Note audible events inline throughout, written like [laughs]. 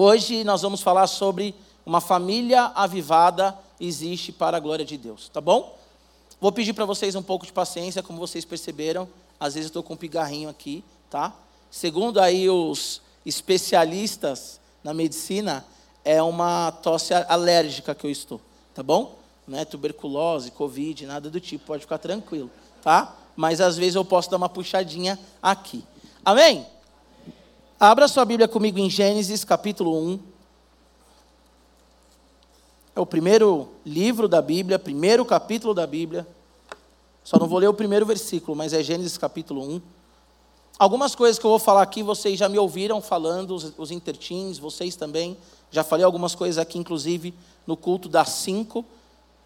Hoje nós vamos falar sobre uma família avivada existe para a glória de Deus, tá bom? Vou pedir para vocês um pouco de paciência, como vocês perceberam, às vezes estou com um pigarrinho aqui, tá? Segundo aí os especialistas na medicina, é uma tosse alérgica que eu estou, tá bom? Não é tuberculose, covid, nada do tipo, pode ficar tranquilo, tá? Mas às vezes eu posso dar uma puxadinha aqui. Amém? Abra sua Bíblia comigo em Gênesis capítulo 1. É o primeiro livro da Bíblia, primeiro capítulo da Bíblia. Só não vou ler o primeiro versículo, mas é Gênesis capítulo 1. Algumas coisas que eu vou falar aqui, vocês já me ouviram falando, os, os intertins, vocês também. Já falei algumas coisas aqui, inclusive, no culto das 5.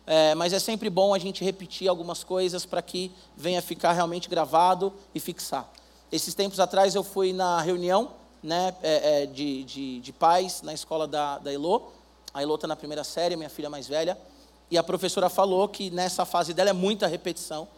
É, mas é sempre bom a gente repetir algumas coisas para que venha ficar realmente gravado e fixar. Esses tempos atrás eu fui na reunião né, é, é, de, de, de, pais na escola da, da Elô. A Elô está na primeira série, minha filha mais velha. E a professora falou que nessa fase dela é muita repetição.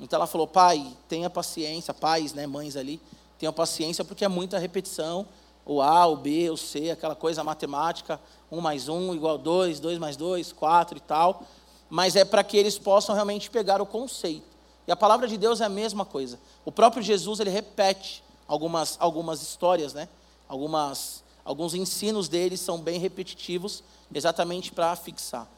Então ela falou, pai, tenha paciência, pais, né, mães ali, tenha paciência porque é muita repetição. O A, o B, o C, aquela coisa matemática, um mais um igual dois, dois mais dois, quatro e tal. Mas é para que eles possam realmente pegar o conceito. E a palavra de Deus é a mesma coisa. O próprio Jesus, ele repete algumas, algumas histórias, né? Algumas, alguns ensinos deles são bem repetitivos, exatamente para fixar.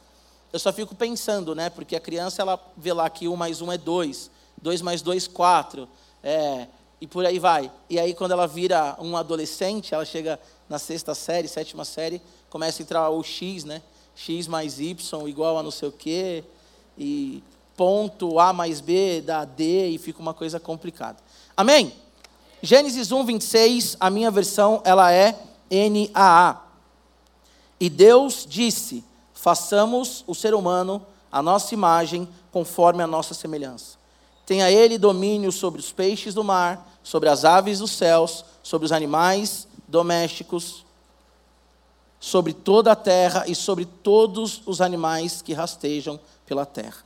Eu só fico pensando, né? Porque a criança ela vê lá que um mais um é dois, dois mais dois quatro, é, e por aí vai. E aí quando ela vira um adolescente, ela chega na sexta série, sétima série, começa a entrar o x, né? x mais y igual a não sei o quê, e ponto a mais b dá d e fica uma coisa complicada. Amém? Gênesis 1, 26, a minha versão, ela é NAA. E Deus disse: façamos o ser humano a nossa imagem, conforme a nossa semelhança. Tenha ele domínio sobre os peixes do mar, sobre as aves dos céus, sobre os animais domésticos, sobre toda a terra e sobre todos os animais que rastejam pela terra.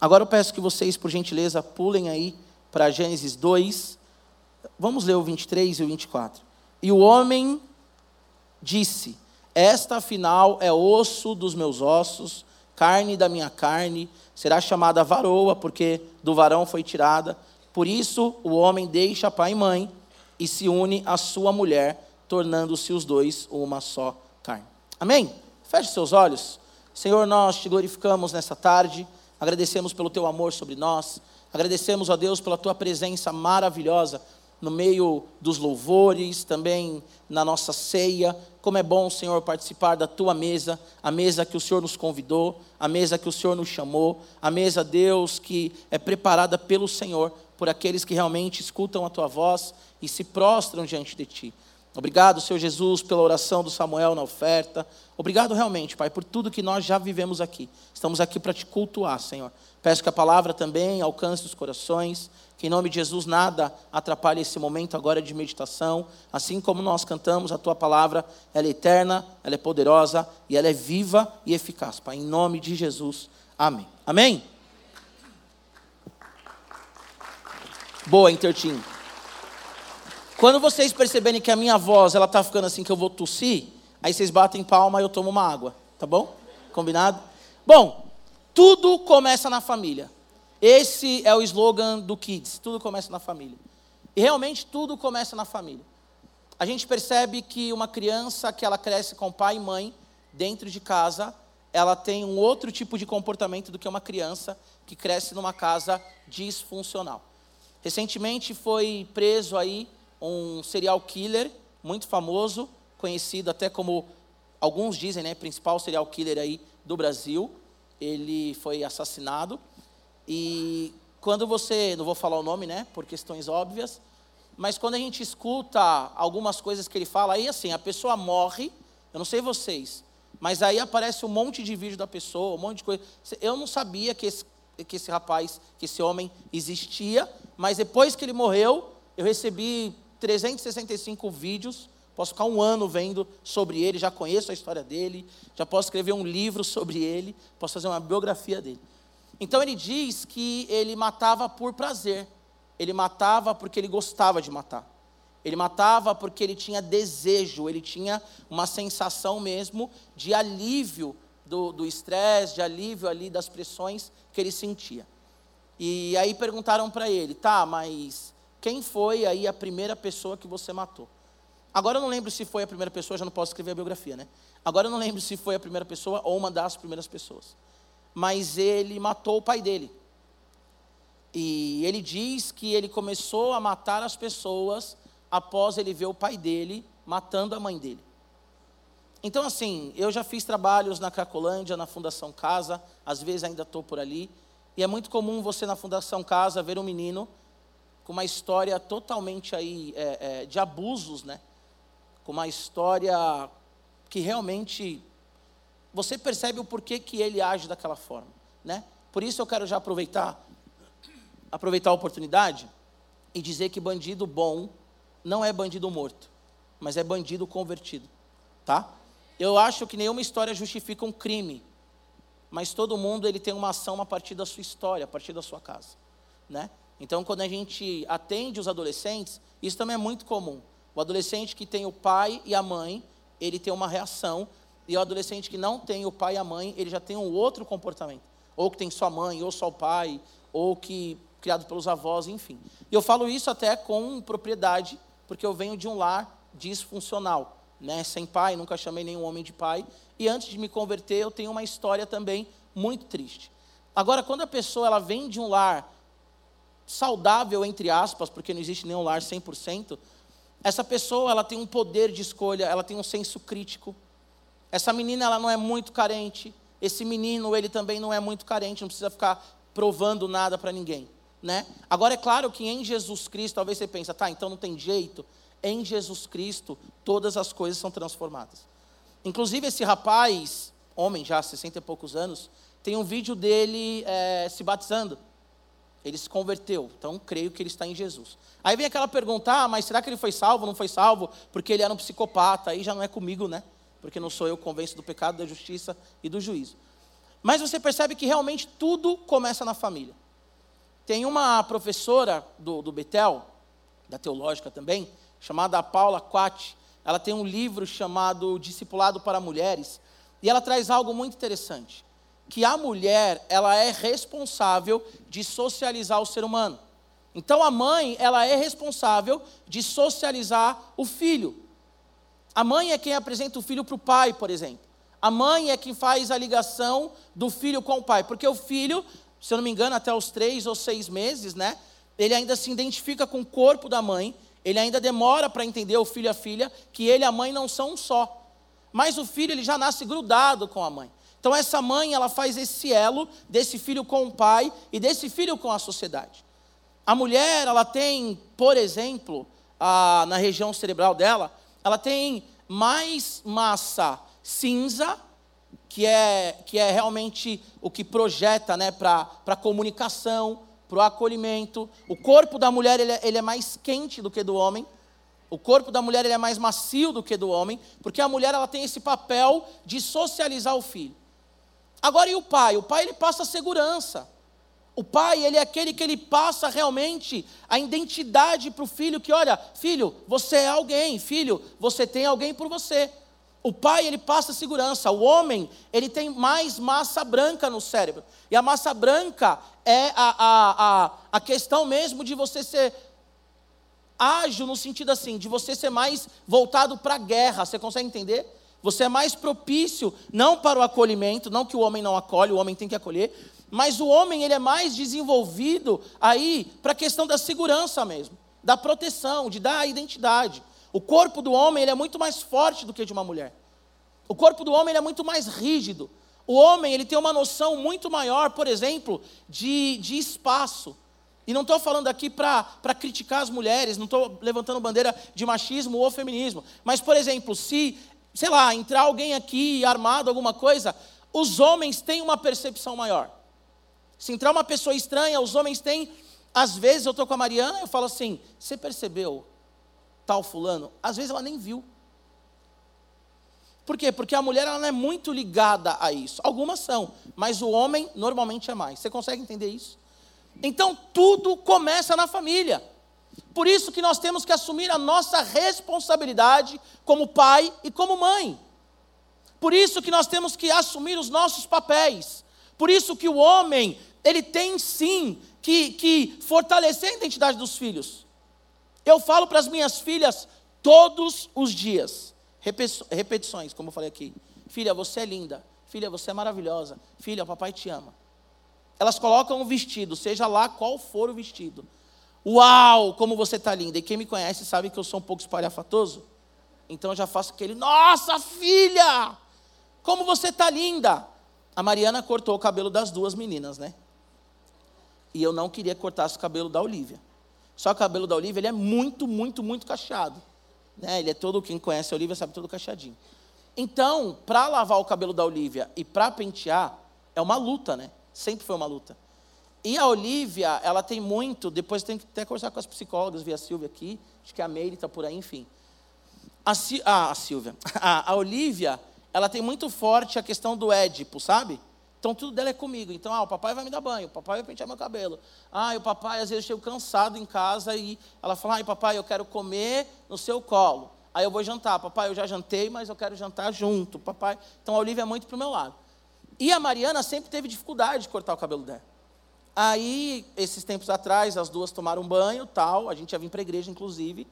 Agora eu peço que vocês, por gentileza, pulem aí para Gênesis 2, Vamos ler o 23 e o 24. E o homem disse: Esta afinal é osso dos meus ossos, carne da minha carne, será chamada varoa, porque do varão foi tirada. Por isso o homem deixa pai e mãe e se une à sua mulher, tornando-se os dois uma só carne. Amém? Feche seus olhos. Senhor, nós te glorificamos nessa tarde, agradecemos pelo teu amor sobre nós, agradecemos a Deus pela tua presença maravilhosa no meio dos louvores, também na nossa ceia. Como é bom, Senhor, participar da tua mesa, a mesa que o Senhor nos convidou, a mesa que o Senhor nos chamou, a mesa, Deus, que é preparada pelo Senhor, por aqueles que realmente escutam a tua voz e se prostram diante de ti. Obrigado, Senhor Jesus, pela oração do Samuel na oferta. Obrigado realmente, Pai, por tudo que nós já vivemos aqui. Estamos aqui para te cultuar, Senhor. Peço que a palavra também alcance os corações, que em nome de Jesus nada atrapalhe esse momento agora de meditação. Assim como nós cantamos, a tua palavra, ela é eterna, ela é poderosa e ela é viva e eficaz. Pai, em nome de Jesus. Amém. Amém? Boa, Intertim. Quando vocês perceberem que a minha voz ela está ficando assim que eu vou tossir, aí vocês batem palma e eu tomo uma água, tá bom? Combinado? Bom, tudo começa na família. Esse é o slogan do Kids: tudo começa na família. E realmente tudo começa na família. A gente percebe que uma criança que ela cresce com pai e mãe dentro de casa, ela tem um outro tipo de comportamento do que uma criança que cresce numa casa disfuncional. Recentemente foi preso aí um serial killer muito famoso, conhecido até como alguns dizem, né, principal serial killer aí do Brasil. Ele foi assassinado e quando você, não vou falar o nome, né, por questões óbvias, mas quando a gente escuta algumas coisas que ele fala, aí assim, a pessoa morre, eu não sei vocês, mas aí aparece um monte de vídeo da pessoa, um monte de coisa. Eu não sabia que esse, que esse rapaz, que esse homem existia, mas depois que ele morreu, eu recebi 365 vídeos, posso ficar um ano vendo sobre ele, já conheço a história dele, já posso escrever um livro [laughs] sobre ele, posso fazer uma biografia dele. Então ele diz que ele matava por prazer. Ele matava porque ele gostava de matar. Ele matava porque ele tinha desejo, ele tinha uma sensação mesmo de alívio do estresse, de alívio ali das pressões que ele sentia. E aí perguntaram para ele, tá, mas quem foi aí a primeira pessoa que você matou? Agora eu não lembro se foi a primeira pessoa, já não posso escrever a biografia, né? Agora eu não lembro se foi a primeira pessoa ou uma das primeiras pessoas. Mas ele matou o pai dele. E ele diz que ele começou a matar as pessoas após ele ver o pai dele matando a mãe dele. Então, assim, eu já fiz trabalhos na Cracolândia, na Fundação Casa, às vezes ainda estou por ali, e é muito comum você na Fundação Casa ver um menino com uma história totalmente aí é, é, de abusos, né? Com uma história que realmente você percebe o porquê que ele age daquela forma, né? Por isso eu quero já aproveitar aproveitar a oportunidade e dizer que bandido bom não é bandido morto, mas é bandido convertido, tá? Eu acho que nenhuma história justifica um crime, mas todo mundo ele tem uma ação a partir da sua história, a partir da sua casa, né? Então, quando a gente atende os adolescentes, isso também é muito comum. O adolescente que tem o pai e a mãe, ele tem uma reação, e o adolescente que não tem o pai e a mãe, ele já tem um outro comportamento. Ou que tem só mãe, ou só o pai, ou que criado pelos avós, enfim. E eu falo isso até com propriedade, porque eu venho de um lar disfuncional, né? sem pai, nunca chamei nenhum homem de pai, e antes de me converter eu tenho uma história também muito triste. Agora, quando a pessoa ela vem de um lar saudável, entre aspas, porque não existe nenhum lar 100%, essa pessoa ela tem um poder de escolha, ela tem um senso crítico. Essa menina ela não é muito carente, esse menino ele também não é muito carente, não precisa ficar provando nada para ninguém né? Agora é claro que em Jesus Cristo, talvez você pense, tá, então não tem jeito. Em Jesus Cristo, todas as coisas são transformadas. Inclusive esse rapaz, homem já, 60 e poucos anos, tem um vídeo dele é, se batizando. Ele se converteu, então creio que ele está em Jesus. Aí vem aquela pergunta: ah, mas será que ele foi salvo? Não foi salvo? Porque ele era um psicopata. Aí já não é comigo, né? Porque não sou eu que convenço do pecado, da justiça e do juízo. Mas você percebe que realmente tudo começa na família. Tem uma professora do, do Betel, da teológica também, chamada Paula Quat. Ela tem um livro chamado Discipulado para Mulheres, e ela traz algo muito interessante, que a mulher, ela é responsável de socializar o ser humano. Então a mãe, ela é responsável de socializar o filho. A mãe é quem apresenta o filho para o pai, por exemplo. A mãe é quem faz a ligação do filho com o pai, porque o filho se eu não me engano, até os três ou seis meses, né? Ele ainda se identifica com o corpo da mãe, ele ainda demora para entender o filho e a filha, que ele e a mãe não são um só. Mas o filho ele já nasce grudado com a mãe. Então essa mãe ela faz esse elo desse filho com o pai e desse filho com a sociedade. A mulher ela tem, por exemplo, a, na região cerebral dela, ela tem mais massa cinza que é, que é realmente o que projeta né, para a comunicação, para o acolhimento. O corpo da mulher ele é, ele é mais quente do que do homem. O corpo da mulher ele é mais macio do que do homem, porque a mulher ela tem esse papel de socializar o filho. Agora e o pai? O pai ele passa segurança. O pai, ele é aquele que ele passa realmente a identidade para o filho, que olha, filho, você é alguém, filho, você tem alguém por você. O pai, ele passa segurança. O homem, ele tem mais massa branca no cérebro. E a massa branca é a, a, a, a questão mesmo de você ser ágil no sentido assim, de você ser mais voltado para a guerra. Você consegue entender? Você é mais propício, não para o acolhimento, não que o homem não acolhe, o homem tem que acolher, mas o homem ele é mais desenvolvido aí para a questão da segurança mesmo, da proteção, de dar a identidade. O corpo do homem ele é muito mais forte do que de uma mulher. O corpo do homem ele é muito mais rígido. O homem ele tem uma noção muito maior, por exemplo, de, de espaço. E não estou falando aqui para criticar as mulheres, não estou levantando bandeira de machismo ou feminismo. Mas, por exemplo, se, sei lá, entrar alguém aqui armado, alguma coisa, os homens têm uma percepção maior. Se entrar uma pessoa estranha, os homens têm. Às vezes eu estou com a Mariana eu falo assim: você percebeu tal fulano, às vezes ela nem viu. Por quê? Porque a mulher ela não é muito ligada a isso. Algumas são, mas o homem normalmente é mais. Você consegue entender isso? Então tudo começa na família. Por isso que nós temos que assumir a nossa responsabilidade como pai e como mãe. Por isso que nós temos que assumir os nossos papéis. Por isso que o homem, ele tem sim que, que fortalecer a identidade dos filhos. Eu falo para as minhas filhas todos os dias, repetições, como eu falei aqui. Filha, você é linda. Filha, você é maravilhosa. Filha, o papai te ama. Elas colocam um vestido, seja lá qual for o vestido. Uau, como você está linda. E quem me conhece sabe que eu sou um pouco espalhafatoso. Então eu já faço aquele, nossa filha, como você está linda. A Mariana cortou o cabelo das duas meninas, né? E eu não queria cortar o cabelo da Olivia. Só que o cabelo da Olivia ele é muito, muito, muito cacheado. Né? Ele é todo, quem conhece a Olivia sabe, todo cacheadinho. Então, para lavar o cabelo da Olivia e para pentear, é uma luta, né? Sempre foi uma luta. E a Olivia, ela tem muito, depois tem que até conversar com as psicólogas, vi a Silvia aqui, acho que a Meire está por aí, enfim. A, ah, a Silvia, [laughs] a, a Olivia, ela tem muito forte a questão do Édipo, sabe? Então tudo dela é comigo. Então, ah, o papai vai me dar banho, o papai vai pentear meu cabelo. Ah, o papai, às vezes eu chego cansado em casa e ela fala, ai papai, eu quero comer no seu colo. Aí eu vou jantar. Papai, eu já jantei, mas eu quero jantar junto. Papai. Então a Olivia é muito para o meu lado. E a Mariana sempre teve dificuldade de cortar o cabelo dela. Aí, esses tempos atrás, as duas tomaram banho, tal, a gente ia vir para a igreja, inclusive,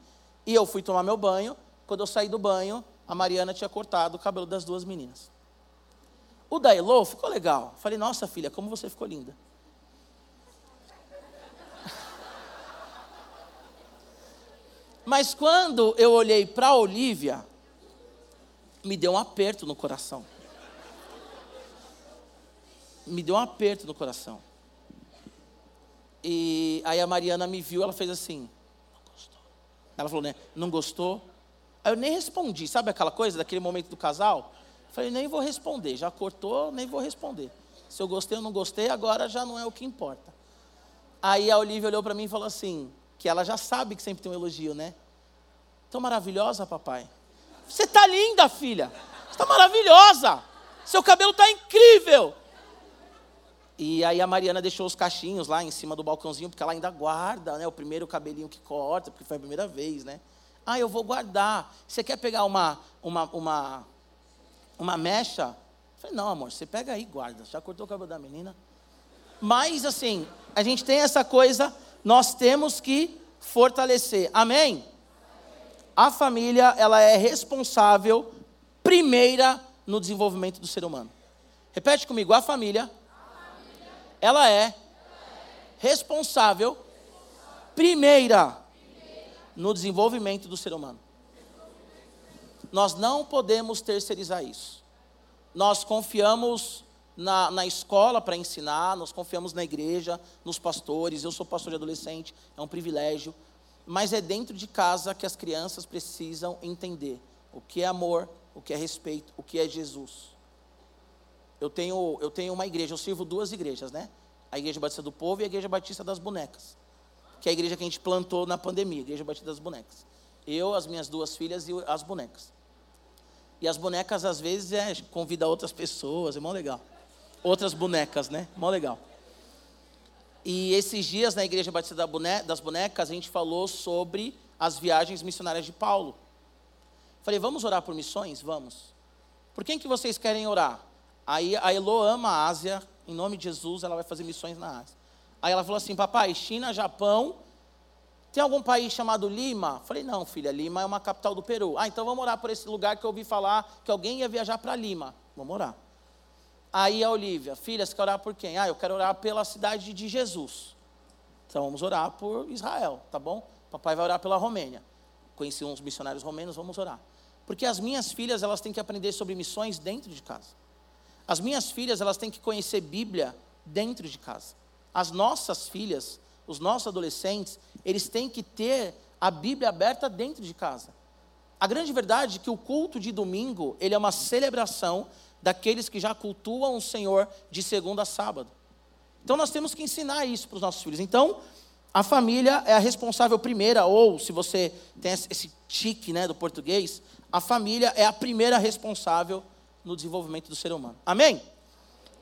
e eu fui tomar meu banho. Quando eu saí do banho, a Mariana tinha cortado o cabelo das duas meninas. O da Elô ficou legal. Falei, nossa filha, como você ficou linda. [laughs] Mas quando eu olhei para a Olivia, me deu um aperto no coração. Me deu um aperto no coração. E aí a Mariana me viu, ela fez assim, não gostou. Ela falou, né, não gostou? Aí eu nem respondi, sabe aquela coisa daquele momento do casal? Falei, nem vou responder, já cortou, nem vou responder. Se eu gostei ou não gostei, agora já não é o que importa. Aí a Olivia olhou para mim e falou assim, que ela já sabe que sempre tem um elogio, né? Tão maravilhosa, papai. Você está linda, filha. Você está maravilhosa. Seu cabelo está incrível. E aí a Mariana deixou os cachinhos lá em cima do balcãozinho, porque ela ainda guarda, né? O primeiro cabelinho que corta, porque foi a primeira vez, né? Ah, eu vou guardar. Você quer pegar uma, uma, uma, uma mecha? Eu falei, não, amor, você pega aí guarda. Já cortou o cabelo da menina? Mas, assim, a gente tem essa coisa, nós temos que fortalecer. Amém? A família, ela é responsável, primeira, no desenvolvimento do ser humano. Repete comigo, a família ela é responsável, primeira, no desenvolvimento do ser humano. Nós não podemos terceirizar isso. Nós confiamos na, na escola para ensinar, nós confiamos na igreja, nos pastores. Eu sou pastor de adolescente, é um privilégio. Mas é dentro de casa que as crianças precisam entender o que é amor, o que é respeito, o que é Jesus eu tenho, eu tenho uma igreja, eu sirvo duas igrejas, né? A Igreja Batista do Povo e a Igreja Batista das Bonecas. Que é a igreja que a gente plantou na pandemia, a Igreja Batista das Bonecas. Eu, as minhas duas filhas e as bonecas. E as bonecas, às vezes, é, convida outras pessoas, é mó legal. Outras bonecas, né? Mó legal. E esses dias, na Igreja Batista das Bonecas, a gente falou sobre as viagens missionárias de Paulo. Falei, vamos orar por missões? Vamos. Por quem que vocês querem orar? Aí a Elo ama a Ásia, em nome de Jesus, ela vai fazer missões na Ásia. Aí ela falou assim: Papai, China, Japão, tem algum país chamado Lima? Falei: Não, filha, Lima é uma capital do Peru. Ah, então vamos orar por esse lugar que eu ouvi falar que alguém ia viajar para Lima. Vamos orar. Aí a Olivia: Filha, você quer orar por quem? Ah, eu quero orar pela cidade de Jesus. Então vamos orar por Israel, tá bom? Papai vai orar pela Romênia. Conheci uns missionários romenos, vamos orar. Porque as minhas filhas, elas têm que aprender sobre missões dentro de casa. As minhas filhas, elas têm que conhecer Bíblia dentro de casa. As nossas filhas, os nossos adolescentes, eles têm que ter a Bíblia aberta dentro de casa. A grande verdade é que o culto de domingo, ele é uma celebração daqueles que já cultuam o Senhor de segunda a sábado. Então nós temos que ensinar isso para os nossos filhos. Então, a família é a responsável primeira, ou se você tem esse tique né, do português, a família é a primeira responsável no desenvolvimento do ser humano. Amém?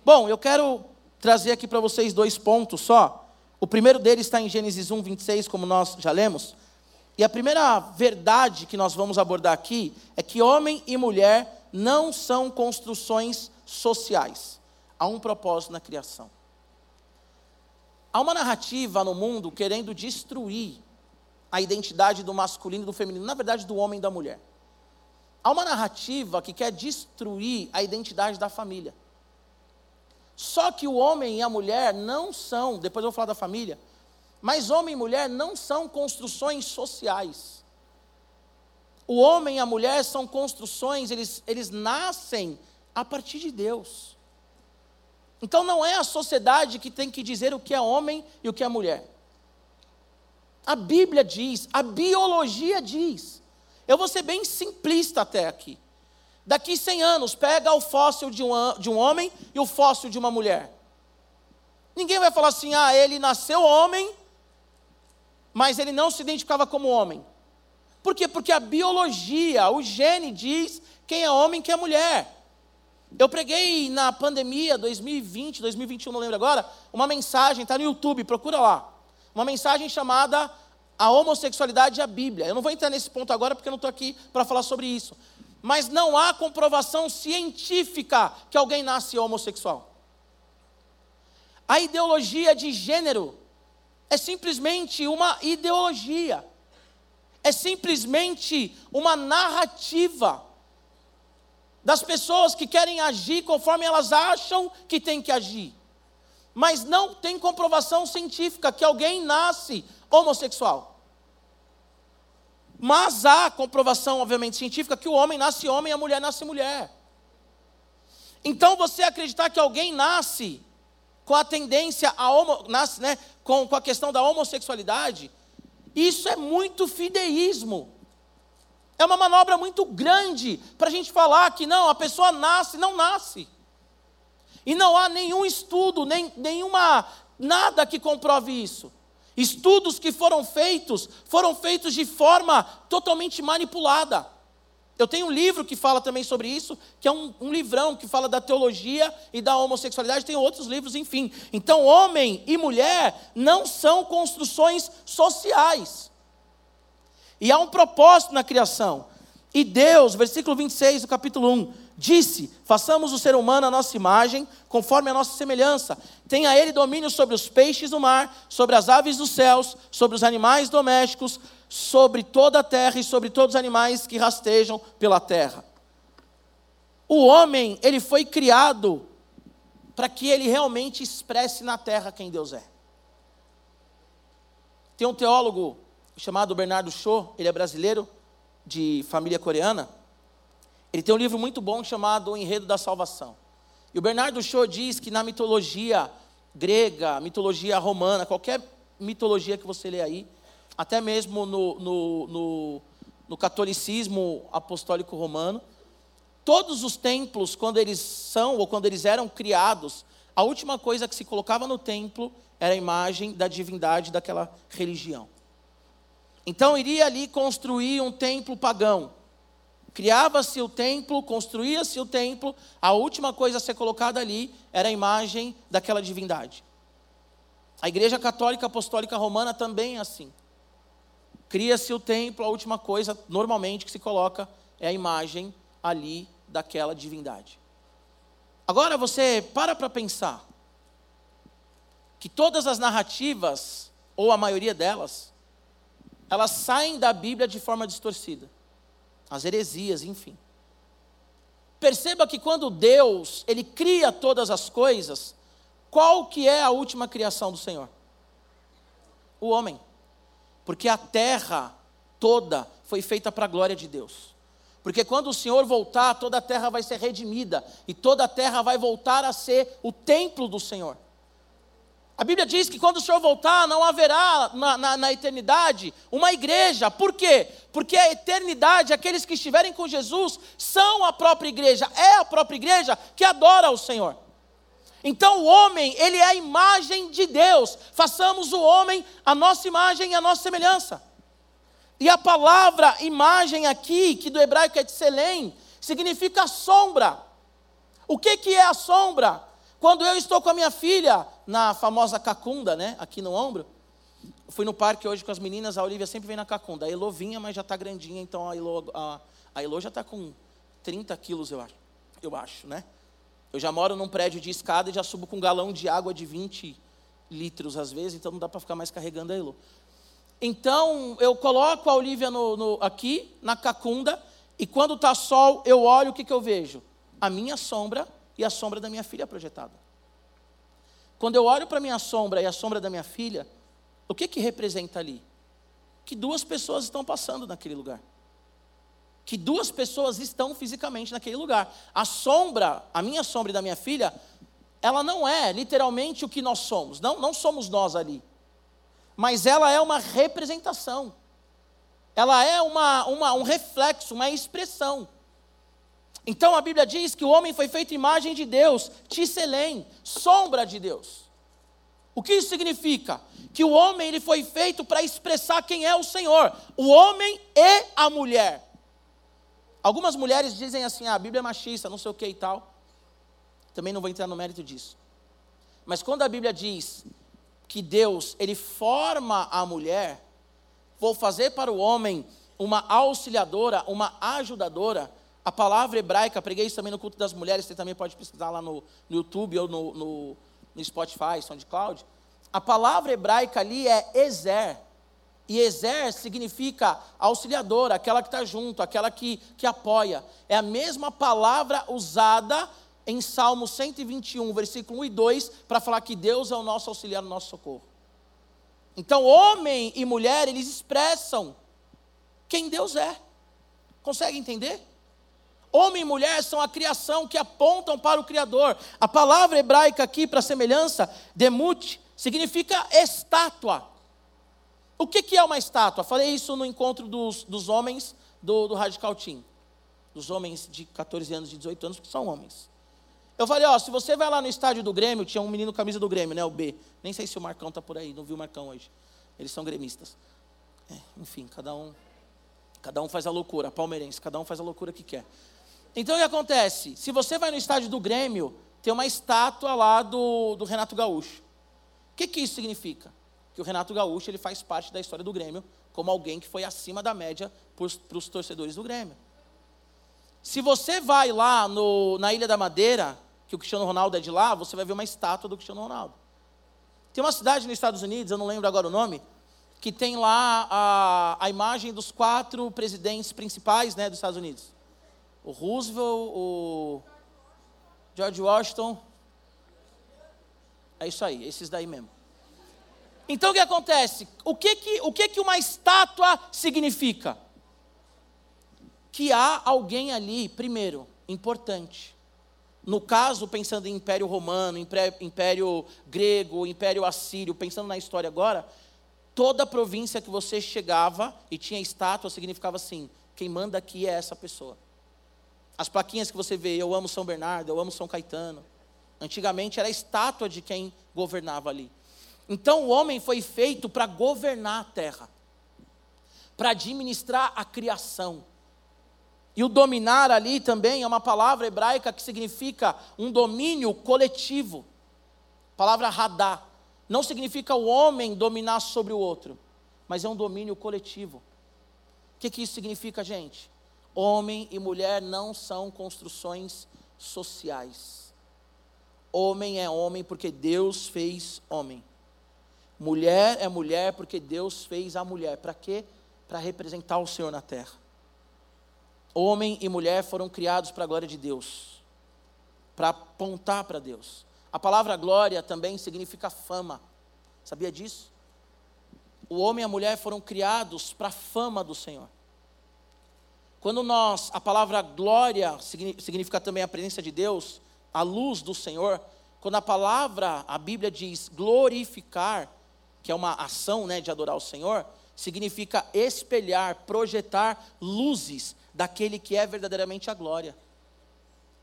Bom, eu quero trazer aqui para vocês dois pontos só. O primeiro deles está em Gênesis 1, 26, como nós já lemos. E a primeira verdade que nós vamos abordar aqui é que homem e mulher não são construções sociais. Há um propósito na criação. Há uma narrativa no mundo querendo destruir a identidade do masculino e do feminino, na verdade, do homem e da mulher. Há uma narrativa que quer destruir a identidade da família. Só que o homem e a mulher não são, depois eu vou falar da família, mas homem e mulher não são construções sociais. O homem e a mulher são construções, eles, eles nascem a partir de Deus. Então não é a sociedade que tem que dizer o que é homem e o que é mulher. A Bíblia diz, a biologia diz. Eu vou ser bem simplista até aqui. Daqui 100 anos, pega o fóssil de um, de um homem e o fóssil de uma mulher. Ninguém vai falar assim, ah, ele nasceu homem, mas ele não se identificava como homem. Por quê? Porque a biologia, o gene diz quem é homem e quem é mulher. Eu preguei na pandemia 2020, 2021, não lembro agora, uma mensagem, está no YouTube, procura lá. Uma mensagem chamada A Homossexualidade e a Bíblia. Eu não vou entrar nesse ponto agora porque eu não estou aqui para falar sobre isso mas não há comprovação científica que alguém nasce homossexual. A ideologia de gênero é simplesmente uma ideologia, é simplesmente uma narrativa das pessoas que querem agir conforme elas acham que tem que agir, mas não tem comprovação científica que alguém nasce homossexual. Mas há comprovação, obviamente, científica que o homem nasce homem e a mulher nasce mulher. Então você acreditar que alguém nasce com a tendência a homo, nasce, né, com, com a questão da homossexualidade, isso é muito fideísmo. É uma manobra muito grande para a gente falar que não, a pessoa nasce, não nasce. E não há nenhum estudo, nem, nenhuma, nada que comprove isso. Estudos que foram feitos, foram feitos de forma totalmente manipulada. Eu tenho um livro que fala também sobre isso, que é um, um, livrão que fala da teologia e da homossexualidade, tem outros livros, enfim. Então, homem e mulher não são construções sociais. E há um propósito na criação. E Deus, versículo 26 do capítulo 1, disse: Façamos o ser humano a nossa imagem, conforme a nossa semelhança. Tenha ele domínio sobre os peixes do mar, sobre as aves dos céus, sobre os animais domésticos, sobre toda a terra e sobre todos os animais que rastejam pela terra. O homem, ele foi criado para que ele realmente expresse na terra quem Deus é. Tem um teólogo chamado Bernardo Shaw, ele é brasileiro, de família coreana, ele tem um livro muito bom chamado O Enredo da Salvação. E o Bernardo Shaw diz que na mitologia grega, mitologia romana, qualquer mitologia que você lê aí, até mesmo no, no, no, no catolicismo apostólico romano, todos os templos, quando eles são ou quando eles eram criados, a última coisa que se colocava no templo era a imagem da divindade daquela religião. Então iria ali construir um templo pagão. Criava-se o templo, construía-se o templo, a última coisa a ser colocada ali era a imagem daquela divindade. A Igreja Católica Apostólica Romana também é assim. Cria-se o templo, a última coisa, normalmente, que se coloca é a imagem ali daquela divindade. Agora você para para pensar que todas as narrativas, ou a maioria delas, elas saem da Bíblia de forma distorcida. As heresias, enfim. Perceba que quando Deus, ele cria todas as coisas, qual que é a última criação do Senhor? O homem. Porque a terra toda foi feita para a glória de Deus. Porque quando o Senhor voltar, toda a terra vai ser redimida e toda a terra vai voltar a ser o templo do Senhor. A Bíblia diz que quando o Senhor voltar, não haverá na, na, na, eternidade uma igreja. Por quê? Porque a eternidade, aqueles que estiverem com Jesus, são a própria igreja, é a própria igreja que adora o Senhor. Então o homem, ele é a imagem de Deus. Façamos o homem a nossa imagem e a nossa semelhança. E a palavra imagem aqui, que do hebraico é de selém, significa sombra. O que, que é a sombra? Quando eu estou com a minha filha na famosa cacunda, né, aqui no ombro, fui no parque hoje com as meninas, a Olivia sempre vem na cacunda. A Elo vinha, mas já está grandinha, então a Elo, a, a Elo já está com 30 quilos, eu acho, eu acho, né? Eu já moro num prédio de escada e já subo com um galão de água de 20 litros às vezes, então não dá para ficar mais carregando a Elo. Então eu coloco a Olivia no, no, aqui, na cacunda, e quando está sol, eu olho o que, que eu vejo? A minha sombra e a sombra da minha filha projetada. Quando eu olho para a minha sombra e a sombra da minha filha, o que que representa ali? Que duas pessoas estão passando naquele lugar. Que duas pessoas estão fisicamente naquele lugar. A sombra, a minha sombra e da minha filha, ela não é literalmente o que nós somos. Não, não somos nós ali. Mas ela é uma representação. Ela é uma, uma, um reflexo, uma expressão. Então a Bíblia diz que o homem foi feito imagem de Deus, Tisselém, sombra de Deus. O que isso significa? Que o homem ele foi feito para expressar quem é o Senhor, o homem e a mulher. Algumas mulheres dizem assim: ah, a Bíblia é machista, não sei o que e tal. Também não vou entrar no mérito disso. Mas quando a Bíblia diz que Deus ele forma a mulher, vou fazer para o homem uma auxiliadora, uma ajudadora. A palavra hebraica, preguei isso também no culto das mulheres, você também pode pesquisar lá no, no YouTube ou no, no no Spotify, SoundCloud, a palavra hebraica ali é Ezer. E Ezer significa auxiliadora, aquela que está junto, aquela que, que apoia. É a mesma palavra usada em Salmo 121, versículo 1 e 2, para falar que Deus é o nosso auxiliar, o nosso socorro. Então, homem e mulher, eles expressam quem Deus é. Consegue entender? Homem e mulher são a criação que apontam para o Criador. A palavra hebraica aqui, para semelhança, demut, significa estátua. O que, que é uma estátua? Falei isso no encontro dos, dos homens do, do Radical Team. Dos homens de 14 anos, de 18 anos, que são homens. Eu falei, ó, se você vai lá no estádio do Grêmio, tinha um menino camisa do Grêmio, né, o B. Nem sei se o Marcão está por aí, não vi o Marcão hoje. Eles são gremistas. É, enfim, cada um, cada um faz a loucura, palmeirense, cada um faz a loucura que quer. Então o que acontece? Se você vai no estádio do Grêmio, tem uma estátua lá do, do Renato Gaúcho. O que, que isso significa? Que o Renato Gaúcho ele faz parte da história do Grêmio como alguém que foi acima da média para os torcedores do Grêmio. Se você vai lá no, na Ilha da Madeira, que o Cristiano Ronaldo é de lá, você vai ver uma estátua do Cristiano Ronaldo. Tem uma cidade nos Estados Unidos, eu não lembro agora o nome, que tem lá a, a imagem dos quatro presidentes principais né, dos Estados Unidos o Roosevelt, o George Washington. É isso aí, esses daí mesmo. Então o que acontece? O que que, o que, que uma estátua significa? Que há alguém ali, primeiro, importante. No caso, pensando em Império Romano, Império Grego, Império Assírio, pensando na história agora, toda província que você chegava e tinha estátua significava assim: quem manda aqui é essa pessoa. As plaquinhas que você vê, eu amo São Bernardo, eu amo São Caetano. Antigamente era a estátua de quem governava ali. Então o homem foi feito para governar a terra, para administrar a criação. E o dominar ali também é uma palavra hebraica que significa um domínio coletivo. A palavra radá. Não significa o homem dominar sobre o outro, mas é um domínio coletivo. O que, que isso significa, gente? Homem e mulher não são construções sociais. Homem é homem porque Deus fez homem. Mulher é mulher porque Deus fez a mulher. Para quê? Para representar o Senhor na terra. Homem e mulher foram criados para a glória de Deus, para apontar para Deus. A palavra glória também significa fama. Sabia disso? O homem e a mulher foram criados para a fama do Senhor. Quando nós, a palavra glória significa também a presença de Deus, a luz do Senhor. Quando a palavra, a Bíblia diz glorificar, que é uma ação né, de adorar o Senhor, significa espelhar, projetar luzes daquele que é verdadeiramente a glória.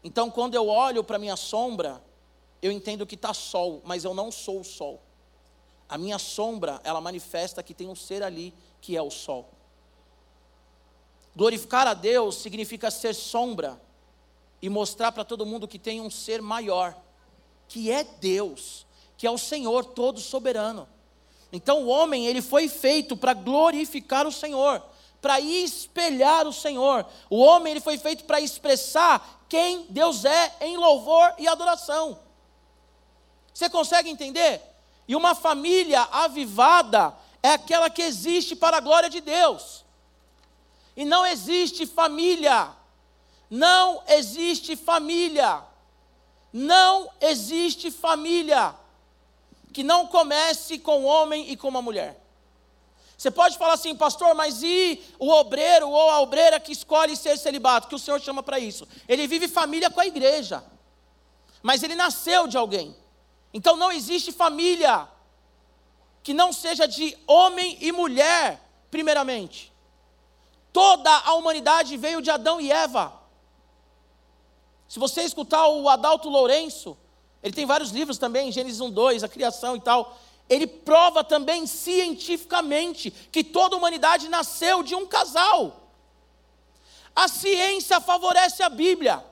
Então, quando eu olho para a minha sombra, eu entendo que está sol, mas eu não sou o sol. A minha sombra, ela manifesta que tem um ser ali que é o sol. Glorificar a Deus significa ser sombra e mostrar para todo mundo que tem um ser maior. que é Deus, que é o Senhor todo soberano. Então o homem, ele foi feito para glorificar o Senhor, para espelhar o Senhor. O homem, ele foi feito para expressar quem Deus é em louvor e adoração. Você consegue entender? E uma família avivada é aquela que existe para a glória de Deus. E não existe família. Não existe família. Não existe família que não comece com um homem e com uma mulher. Você pode falar assim, pastor, mas e o obreiro ou a obreira que escolhe ser celibato, que o Senhor chama para isso? Ele vive família com a igreja, mas ele nasceu de alguém. Então não existe família que não seja de homem e mulher, primeiramente. Toda a humanidade veio de Adão e Eva. Se você escutar o Adalto Lourenço, ele tem vários livros também, Gênesis 1, 2, a criação e tal. Ele prova também cientificamente que toda a humanidade nasceu de um casal. A ciência favorece a Bíblia.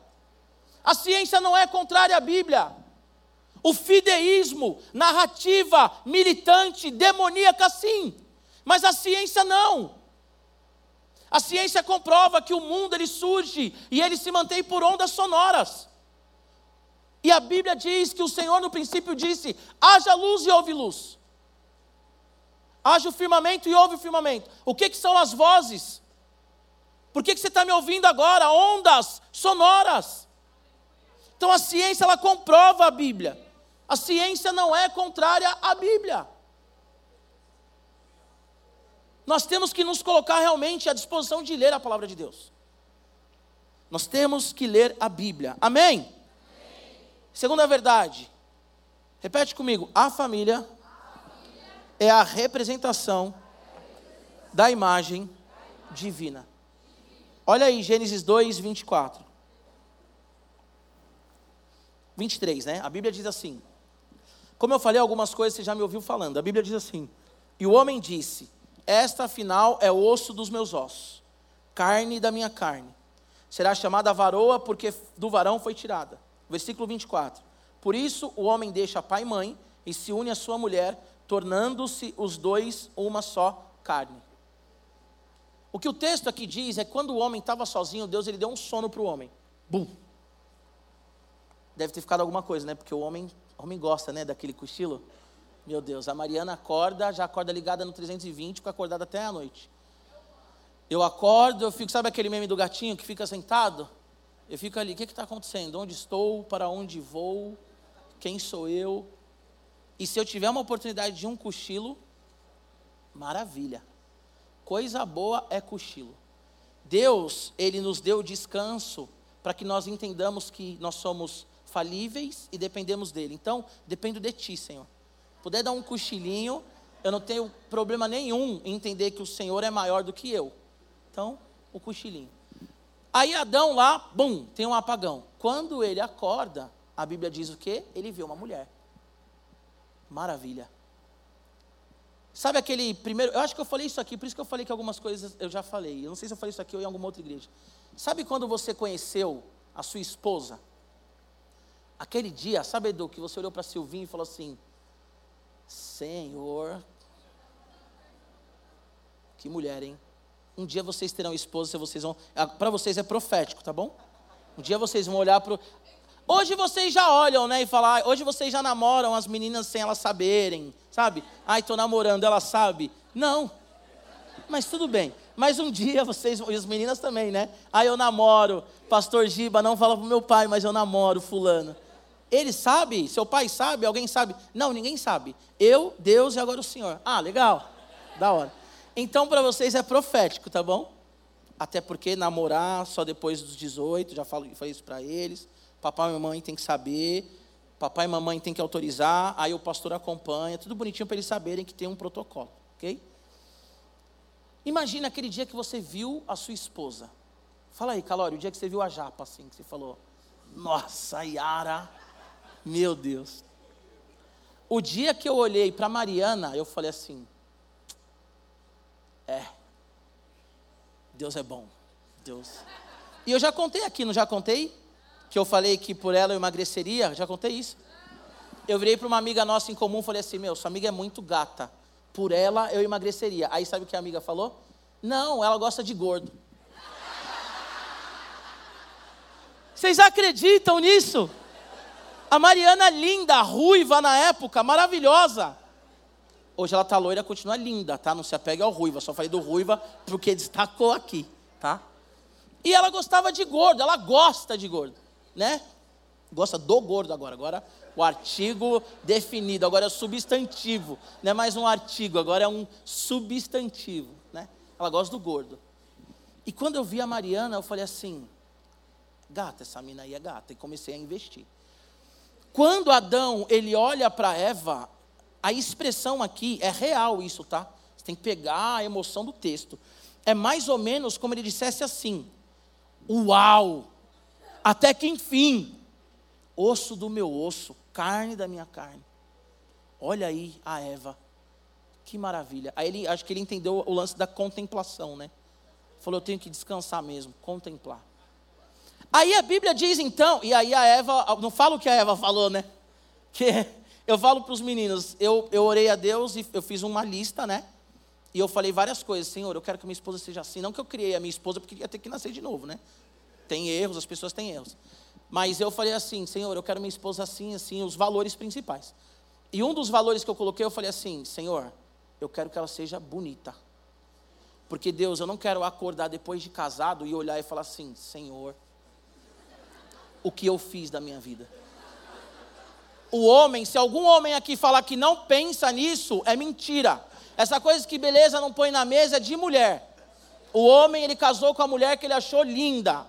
A ciência não é contrária à Bíblia. O fideísmo, narrativa militante, demoníaca, sim. Mas a ciência não. A ciência comprova que o mundo ele surge e ele se mantém por ondas sonoras. E a Bíblia diz que o Senhor no princípio disse: haja luz e houve luz. Haja o firmamento e houve o firmamento. O que, que são as vozes? Por que, que você está me ouvindo agora? Ondas sonoras. Então a ciência ela comprova a Bíblia. A ciência não é contrária à Bíblia. Nós temos que nos colocar realmente à disposição de ler a palavra de Deus. Nós temos que ler a Bíblia. Amém? Segunda verdade, repete comigo: a família é a representação da imagem divina. Olha aí, Gênesis 2, 24. 23, né? A Bíblia diz assim. Como eu falei algumas coisas, você já me ouviu falando. A Bíblia diz assim: E o homem disse: Esta afinal é osso dos meus ossos, carne da minha carne. Será chamada varoa, porque do varão foi tirada. Versículo 24. Por isso o homem deixa pai e mãe e se une à sua mulher, tornando-se os dois uma só carne. O que o texto aqui diz é que quando o homem estava sozinho, Deus ele deu um sono para o homem. Bum. Deve ter ficado alguma coisa, né? Porque o homem, o homem gosta, né, daquele cochilo. Meu Deus, a Mariana acorda, já acorda ligada no 320, fica acordada até a noite. Eu acordo, eu fico, sabe aquele meme do gatinho que fica sentado? Eu fico ali, o que está acontecendo? Onde estou? Para onde vou? Quem sou eu? E se eu tiver uma oportunidade de um cochilo, maravilha. Coisa boa é cochilo. Deus, Ele nos deu descanso para que nós entendamos que nós somos falíveis e dependemos dEle. Então, dependo de Ti, Senhor. Puder dar um cochilinho, eu não tenho problema nenhum em entender que o Senhor é maior do que eu. Então, o cochilinho. Aí Adão lá, bum, tem um apagão. Quando ele acorda, a Bíblia diz o quê? Ele vê uma mulher. Maravilha. Sabe aquele primeiro. Eu acho que eu falei isso aqui, por isso que eu falei que algumas coisas eu já falei. Eu não sei se eu falei isso aqui ou em alguma outra igreja. Sabe quando você conheceu a sua esposa? Aquele dia, sabe, Edu, que você olhou para Silvinho e falou assim: Senhor, que mulher, hein? Um dia vocês terão esposa, vocês vão. Para vocês é profético, tá bom? Um dia vocês vão olhar para. Hoje vocês já olham, né? E falar, ah, hoje vocês já namoram as meninas sem elas saberem, sabe? Ai, estou namorando, ela sabe. Não. Mas tudo bem. Mas um dia vocês, e as meninas também, né? Ah, eu namoro. Pastor Giba, não fala pro meu pai, mas eu namoro fulano. Ele sabe? Seu pai sabe? Alguém sabe? Não, ninguém sabe. Eu, Deus e agora o Senhor. Ah, legal. Da hora. Então, para vocês é profético, tá bom? Até porque namorar só depois dos 18, já falo, falei isso para eles. Papai e mamãe tem que saber, papai e mamãe tem que autorizar, aí o pastor acompanha, tudo bonitinho para eles saberem que tem um protocolo, ok? Imagina aquele dia que você viu a sua esposa. Fala aí, Calório, o dia que você viu a japa, assim, que você falou, nossa, Yara, meu Deus. O dia que eu olhei para Mariana, eu falei assim, é. Deus é bom. Deus. E eu já contei aqui, não já contei? Que eu falei que por ela eu emagreceria, já contei isso. Eu virei para uma amiga nossa em comum e falei assim: Meu, sua amiga é muito gata. Por ela eu emagreceria. Aí sabe o que a amiga falou? Não, ela gosta de gordo. Vocês acreditam nisso? A Mariana linda, ruiva na época, maravilhosa. Hoje ela está loira, continua linda, tá? Não se apegue ao ruiva. Só falei do ruiva porque destacou aqui, tá? E ela gostava de gordo, ela gosta de gordo, né? Gosta do gordo agora. Agora o artigo definido, agora é substantivo. Não é mais um artigo, agora é um substantivo, né? Ela gosta do gordo. E quando eu vi a Mariana, eu falei assim: gata, essa mina aí é gata. E comecei a investir. Quando Adão, ele olha para Eva, a expressão aqui é real isso, tá? Você tem que pegar a emoção do texto. É mais ou menos como ele dissesse assim: Uau! Até que enfim, osso do meu osso, carne da minha carne. Olha aí a Eva. Que maravilha. Aí ele, acho que ele entendeu o lance da contemplação, né? Falou, eu tenho que descansar mesmo, contemplar. Aí a Bíblia diz então, e aí a Eva, não falo o que a Eva falou, né? Que [laughs] eu falo para os meninos, eu, eu orei a Deus e eu fiz uma lista, né? E eu falei várias coisas, Senhor, eu quero que minha esposa seja assim. Não que eu criei a minha esposa, porque ia ter que nascer de novo, né? Tem erros, as pessoas têm erros. Mas eu falei assim, Senhor, eu quero minha esposa assim, assim, os valores principais. E um dos valores que eu coloquei, eu falei assim, Senhor, eu quero que ela seja bonita. Porque Deus, eu não quero acordar depois de casado e olhar e falar assim, Senhor, o que eu fiz da minha vida. O homem, se algum homem aqui falar que não pensa nisso, é mentira. Essa coisa que beleza não põe na mesa é de mulher. O homem, ele casou com a mulher que ele achou linda,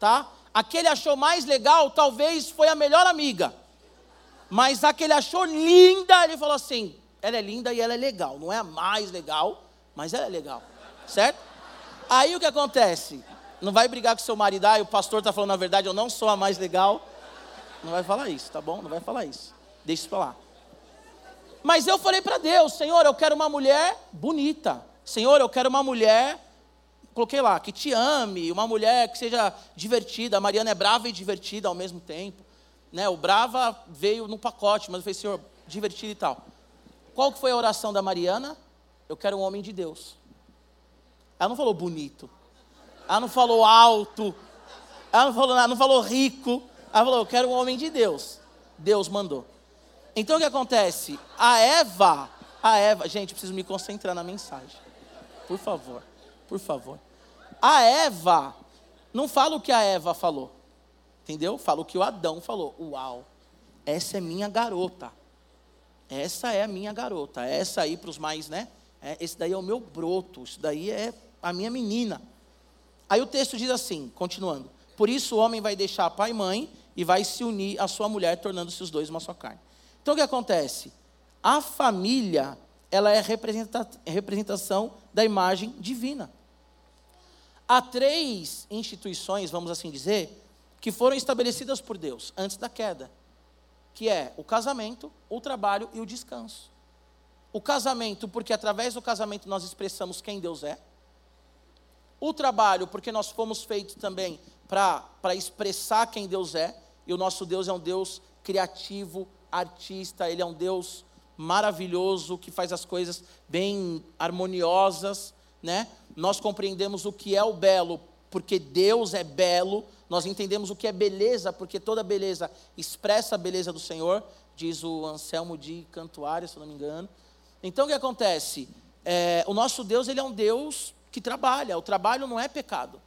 tá? A que ele achou mais legal, talvez foi a melhor amiga. Mas a que ele achou linda, ele falou assim: ela é linda e ela é legal. Não é a mais legal, mas ela é legal. Certo? Aí o que acontece? Não vai brigar com seu marido, ah, o pastor está falando a verdade, eu não sou a mais legal. Não vai falar isso, tá bom? Não vai falar isso. Deixa isso lá. Mas eu falei para Deus, Senhor, eu quero uma mulher bonita. Senhor, eu quero uma mulher, coloquei lá, que te ame, uma mulher que seja divertida. A Mariana é brava e divertida ao mesmo tempo. Né? O brava veio no pacote, mas eu falei, Senhor, divertida e tal. Qual que foi a oração da Mariana? Eu quero um homem de Deus. Ela não falou bonito. Ela não falou alto. Ela não falou, não falou rico. Ela falou: Eu quero um homem de Deus. Deus mandou. Então o que acontece? A Eva, a Eva, gente, preciso me concentrar na mensagem. Por favor, por favor. A Eva, não fala o que a Eva falou. Entendeu? Fala o que o Adão falou. Uau, essa é minha garota. Essa é a minha garota. Essa aí para os mais, né? É, esse daí é o meu broto. Isso daí é a minha menina. Aí o texto diz assim, continuando: Por isso o homem vai deixar pai e mãe e vai se unir à sua mulher, tornando-se os dois uma só carne. Então o que acontece? A família, ela é representação da imagem divina. Há três instituições, vamos assim dizer, que foram estabelecidas por Deus antes da queda, que é o casamento, o trabalho e o descanso. O casamento, porque através do casamento nós expressamos quem Deus é. O trabalho, porque nós fomos feitos também para expressar quem Deus é, e o nosso Deus é um Deus criativo, artista, ele é um Deus maravilhoso, que faz as coisas bem harmoniosas, né? Nós compreendemos o que é o belo, porque Deus é belo, nós entendemos o que é beleza, porque toda beleza expressa a beleza do Senhor, diz o Anselmo de Cantuária, se não me engano. Então o que acontece? É, o nosso Deus, ele é um Deus que trabalha. O trabalho não é pecado.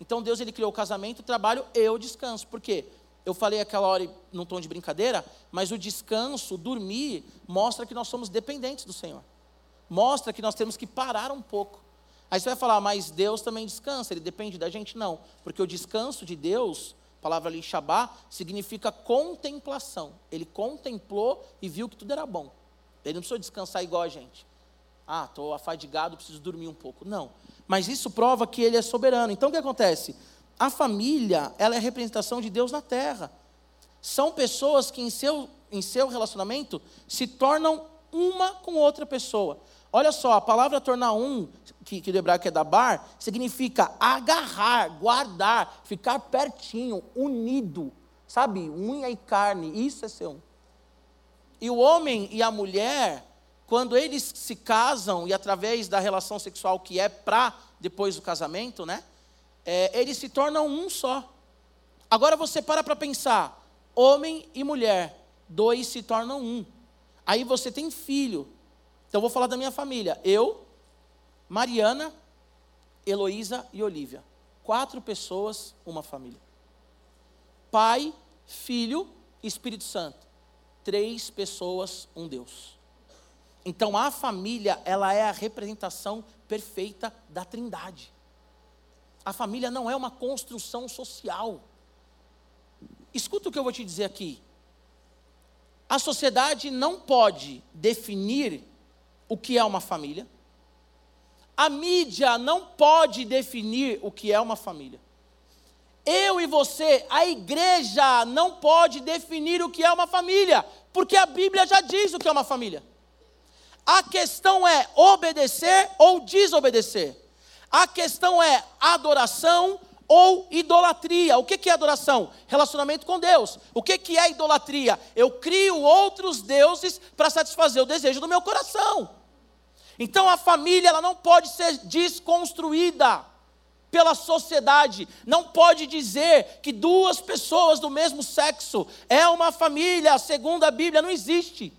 Então Deus ele criou o casamento, o trabalho e o descanso. Por quê? Eu falei aquela hora num tom de brincadeira, mas o descanso, dormir, mostra que nós somos dependentes do Senhor. Mostra que nós temos que parar um pouco. Aí você vai falar, mas Deus também descansa, ele depende da gente? Não, porque o descanso de Deus, palavra ali Shabá, significa contemplação. Ele contemplou e viu que tudo era bom. Ele não precisou descansar igual a gente. Ah, estou afadigado, preciso dormir um pouco. Não. Mas isso prova que ele é soberano. Então o que acontece? A família, ela é a representação de Deus na terra. São pessoas que em seu, em seu relacionamento se tornam uma com outra pessoa. Olha só, a palavra tornar um, que, que do hebraico é da bar, significa agarrar, guardar, ficar pertinho, unido. Sabe? Unha e carne, isso é ser um. E o homem e a mulher, quando eles se casam e através da relação sexual que é para depois do casamento, né? É, eles se tornam um só. Agora você para para pensar, homem e mulher, dois se tornam um. Aí você tem filho. Então vou falar da minha família. Eu, Mariana, Heloísa e Olívia. Quatro pessoas, uma família. Pai, Filho Espírito Santo. Três pessoas, um Deus. Então a família, ela é a representação perfeita da Trindade. A família não é uma construção social. Escuta o que eu vou te dizer aqui. A sociedade não pode definir o que é uma família. A mídia não pode definir o que é uma família. Eu e você, a igreja não pode definir o que é uma família, porque a Bíblia já diz o que é uma família. A questão é obedecer ou desobedecer. A questão é adoração ou idolatria. O que é adoração? Relacionamento com Deus. O que é idolatria? Eu crio outros deuses para satisfazer o desejo do meu coração. Então a família ela não pode ser desconstruída pela sociedade. Não pode dizer que duas pessoas do mesmo sexo é uma família, segundo a Bíblia, não existe.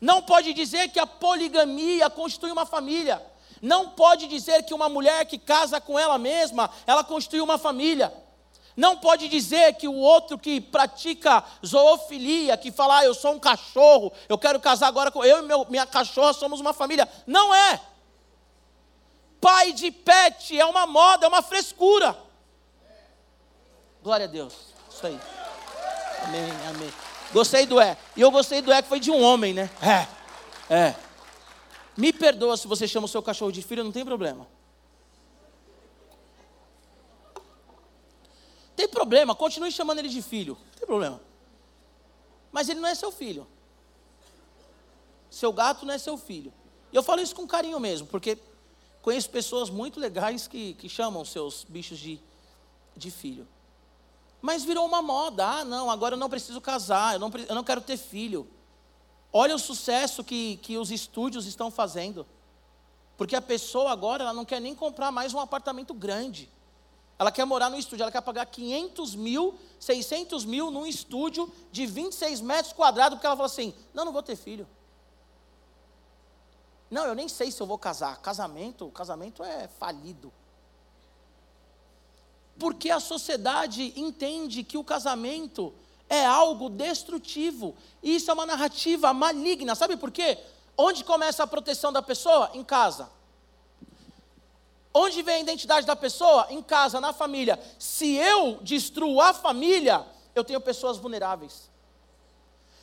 Não pode dizer que a poligamia constitui uma família. Não pode dizer que uma mulher que casa com ela mesma, ela constitui uma família. Não pode dizer que o outro que pratica zoofilia, que fala, ah, eu sou um cachorro, eu quero casar agora com eu e meu, minha cachorra somos uma família. Não é. Pai de pet é uma moda, é uma frescura. Glória a Deus. Isso aí. Amém, amém. Gostei do é. E eu gostei do é que foi de um homem, né? É. É. Me perdoa se você chama o seu cachorro de filho, não tem problema. Tem problema, continue chamando ele de filho, não tem problema. Mas ele não é seu filho. Seu gato não é seu filho. E eu falo isso com carinho mesmo, porque conheço pessoas muito legais que, que chamam seus bichos de, de filho. Mas virou uma moda. Ah, não, agora eu não preciso casar, eu não, eu não quero ter filho. Olha o sucesso que, que os estúdios estão fazendo. Porque a pessoa agora ela não quer nem comprar mais um apartamento grande. Ela quer morar no estúdio, ela quer pagar 500 mil, 600 mil num estúdio de 26 metros quadrados, porque ela fala assim: não, não vou ter filho. Não, eu nem sei se eu vou casar. Casamento, casamento é falido. Porque a sociedade entende que o casamento é algo destrutivo. E isso é uma narrativa maligna. Sabe por quê? Onde começa a proteção da pessoa? Em casa. Onde vem a identidade da pessoa? Em casa, na família. Se eu destruo a família, eu tenho pessoas vulneráveis.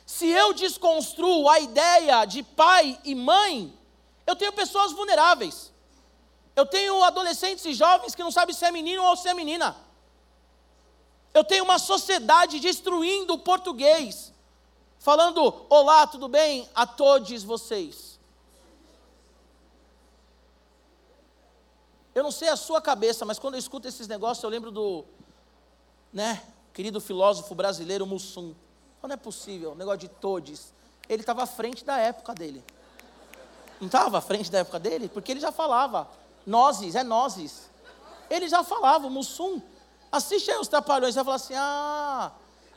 Se eu desconstruo a ideia de pai e mãe, eu tenho pessoas vulneráveis. Eu tenho adolescentes e jovens que não sabem se é menino ou se é menina. Eu tenho uma sociedade destruindo o português, falando: Olá, tudo bem? A todos vocês. Eu não sei a sua cabeça, mas quando eu escuto esses negócios, eu lembro do, né, querido filósofo brasileiro Mussum. Não é possível, negócio de todes. Ele estava à frente da época dele. Não estava à frente da época dele? Porque ele já falava. Nozes, é nozes. Ele já falava, o Mussum. Assiste aí os trapalhões, vai falar assim: ah,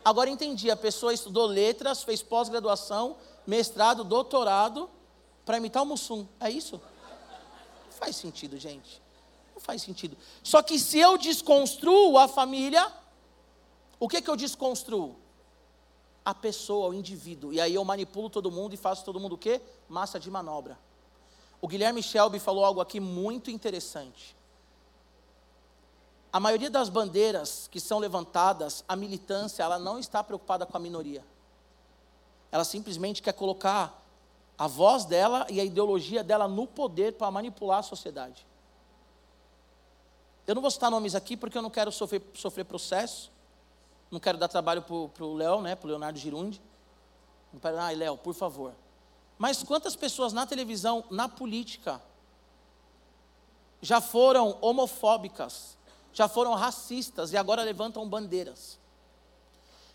agora entendi. A pessoa estudou letras, fez pós-graduação, mestrado, doutorado, para imitar o Mussum. É isso? Não faz sentido, gente. Não faz sentido. Só que se eu desconstruo a família, o que, que eu desconstruo? A pessoa, o indivíduo. E aí eu manipulo todo mundo e faço todo mundo o quê? Massa de manobra. O Guilherme Shelby falou algo aqui muito interessante. A maioria das bandeiras que são levantadas, a militância, ela não está preocupada com a minoria. Ela simplesmente quer colocar a voz dela e a ideologia dela no poder para manipular a sociedade. Eu não vou citar nomes aqui porque eu não quero sofrer, sofrer processo. Não quero dar trabalho para o Léo, né, para o Leonardo Girundi. Ai, Léo, por favor. Mas quantas pessoas na televisão, na política, já foram homofóbicas, já foram racistas e agora levantam bandeiras?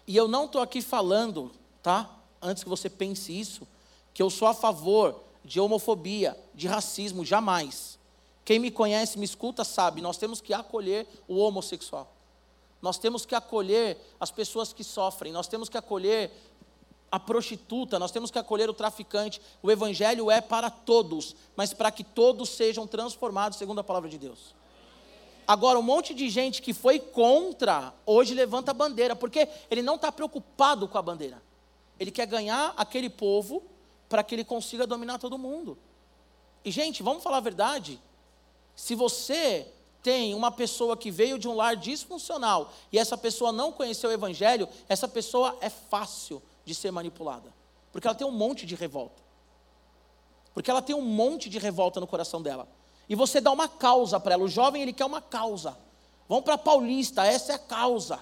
E eu não estou aqui falando, tá? antes que você pense isso, que eu sou a favor de homofobia, de racismo, jamais. Quem me conhece, me escuta, sabe, nós temos que acolher o homossexual. Nós temos que acolher as pessoas que sofrem, nós temos que acolher a prostituta, nós temos que acolher o traficante. O evangelho é para todos, mas para que todos sejam transformados segundo a palavra de Deus. Agora, um monte de gente que foi contra, hoje levanta a bandeira, porque ele não está preocupado com a bandeira. Ele quer ganhar aquele povo para que ele consiga dominar todo mundo. E, gente, vamos falar a verdade. Se você tem uma pessoa que veio de um lar disfuncional e essa pessoa não conheceu o Evangelho, essa pessoa é fácil de ser manipulada. Porque ela tem um monte de revolta. Porque ela tem um monte de revolta no coração dela. E você dá uma causa para ela. O jovem, ele quer uma causa. Vamos para Paulista, essa é a causa.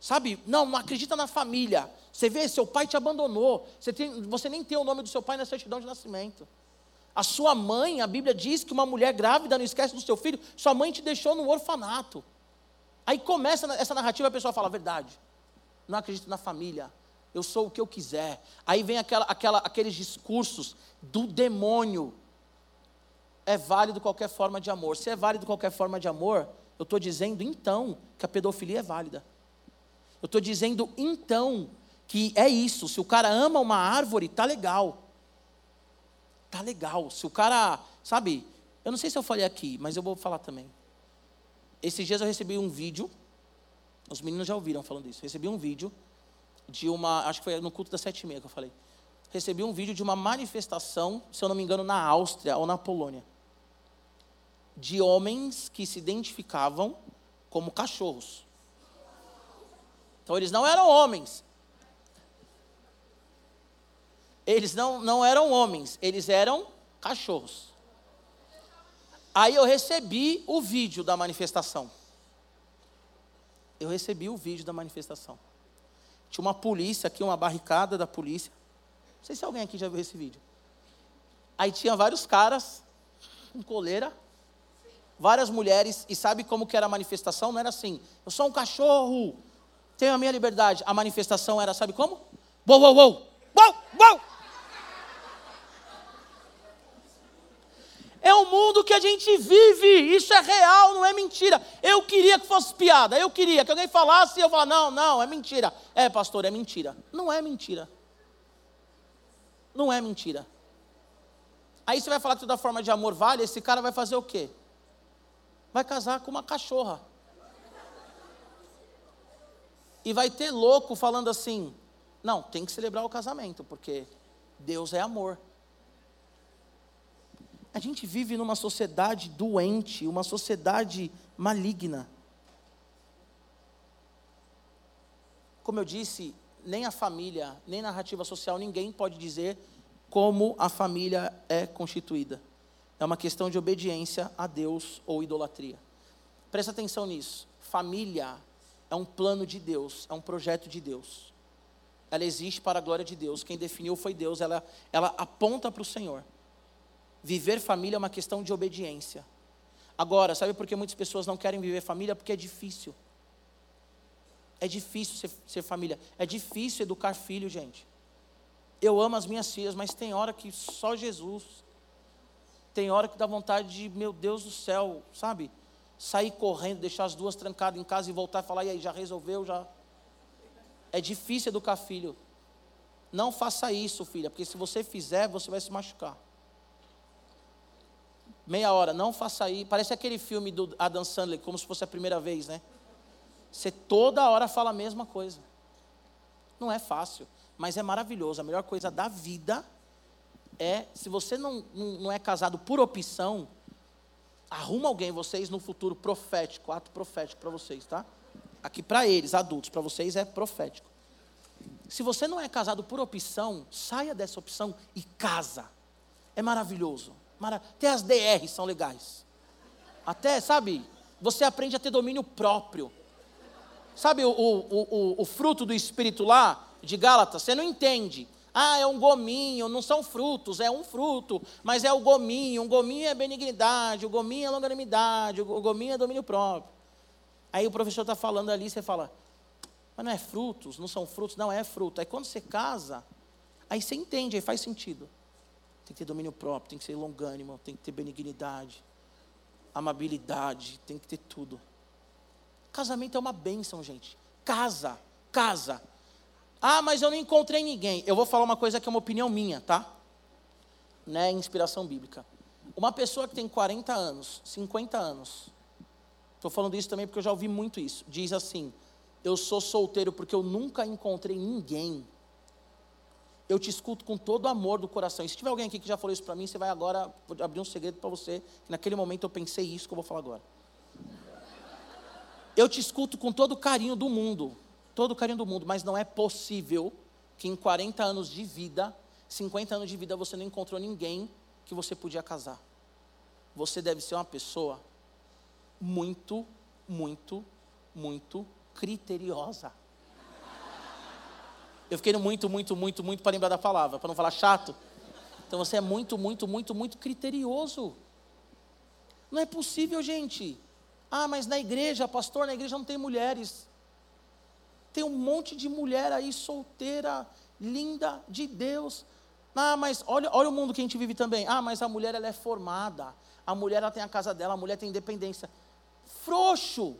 Sabe? Não, não acredita na família. Você vê, seu pai te abandonou. Você, tem, você nem tem o nome do seu pai na certidão de nascimento. A sua mãe, a Bíblia diz que uma mulher grávida não esquece do seu filho, sua mãe te deixou no orfanato. Aí começa essa narrativa, a pessoa fala, verdade, não acredito na família, eu sou o que eu quiser. Aí vem aquela, aquela, aqueles discursos do demônio. É válido qualquer forma de amor. Se é válido qualquer forma de amor, eu estou dizendo então que a pedofilia é válida. Eu estou dizendo então que é isso. Se o cara ama uma árvore, tá legal. Tá legal. Se o cara, sabe, eu não sei se eu falei aqui, mas eu vou falar também. Esses dias eu recebi um vídeo, os meninos já ouviram falando isso. Recebi um vídeo de uma, acho que foi no culto das sete e meia que eu falei. Recebi um vídeo de uma manifestação, se eu não me engano, na Áustria ou na Polônia, de homens que se identificavam como cachorros. Então eles não eram homens. Eles não, não eram homens, eles eram cachorros. Aí eu recebi o vídeo da manifestação. Eu recebi o vídeo da manifestação. Tinha uma polícia aqui, uma barricada da polícia. Não sei se alguém aqui já viu esse vídeo. Aí tinha vários caras com coleira, várias mulheres, e sabe como que era a manifestação? Não era assim, eu sou um cachorro, tenho a minha liberdade. A manifestação era, sabe como? Uou, uou, uou, uou, uou. É o mundo que a gente vive, isso é real, não é mentira. Eu queria que fosse piada, eu queria que alguém falasse e eu falasse, não, não, é mentira. É, pastor, é mentira. Não é mentira. Não é mentira. Aí você vai falar que toda forma de amor vale, esse cara vai fazer o quê? Vai casar com uma cachorra. E vai ter louco falando assim: não, tem que celebrar o casamento, porque Deus é amor. A gente vive numa sociedade doente, uma sociedade maligna. Como eu disse, nem a família, nem narrativa social, ninguém pode dizer como a família é constituída. É uma questão de obediência a Deus ou idolatria. Presta atenção nisso. Família é um plano de Deus, é um projeto de Deus. Ela existe para a glória de Deus. Quem definiu foi Deus, ela, ela aponta para o Senhor. Viver família é uma questão de obediência. Agora, sabe por que muitas pessoas não querem viver família? Porque é difícil. É difícil ser, ser, família. É difícil educar filho, gente. Eu amo as minhas filhas, mas tem hora que só Jesus. Tem hora que dá vontade de, meu Deus do céu, sabe? Sair correndo, deixar as duas trancadas em casa e voltar e falar, e aí, já resolveu? Já. É difícil educar filho. Não faça isso, filha, porque se você fizer, você vai se machucar meia hora, não faça aí. Parece aquele filme do Adam Sandler, como se fosse a primeira vez, né? Você toda hora fala a mesma coisa. Não é fácil, mas é maravilhoso. A melhor coisa da vida é, se você não, não é casado por opção, arruma alguém, vocês no futuro profético, ato profético para vocês, tá? Aqui para eles, adultos, para vocês é profético. Se você não é casado por opção, saia dessa opção e casa. É maravilhoso. Até as DRs são legais. Até, sabe, você aprende a ter domínio próprio. Sabe o, o, o, o fruto do Espírito lá, de Gálatas? Você não entende. Ah, é um gominho, não são frutos, é um fruto, mas é o gominho. Um gominho é benignidade, o gominho é longanimidade, o gominho é domínio próprio. Aí o professor está falando ali, você fala, Mas não é frutos, não são frutos, não é fruto. Aí quando você casa, aí você entende, aí faz sentido. Tem que ter domínio próprio, tem que ser longânimo, tem que ter benignidade, amabilidade, tem que ter tudo. Casamento é uma bênção, gente. Casa, casa. Ah, mas eu não encontrei ninguém. Eu vou falar uma coisa que é uma opinião minha, tá? Não é inspiração bíblica. Uma pessoa que tem 40 anos, 50 anos, estou falando isso também porque eu já ouvi muito isso, diz assim: Eu sou solteiro porque eu nunca encontrei ninguém. Eu te escuto com todo o amor do coração. E se tiver alguém aqui que já falou isso para mim, você vai agora abrir um segredo para você. Que naquele momento eu pensei isso que eu vou falar agora. Eu te escuto com todo o carinho do mundo, todo o carinho do mundo, mas não é possível que em 40 anos de vida, 50 anos de vida, você não encontrou ninguém que você podia casar. Você deve ser uma pessoa muito, muito, muito criteriosa. Eu fiquei muito, muito, muito, muito para lembrar da palavra, para não falar chato. Então você é muito, muito, muito, muito criterioso. Não é possível, gente. Ah, mas na igreja, pastor, na igreja não tem mulheres. Tem um monte de mulher aí solteira, linda de Deus. Ah, mas olha, olha o mundo que a gente vive também. Ah, mas a mulher ela é formada. A mulher ela tem a casa dela, a mulher tem independência. Frouxo.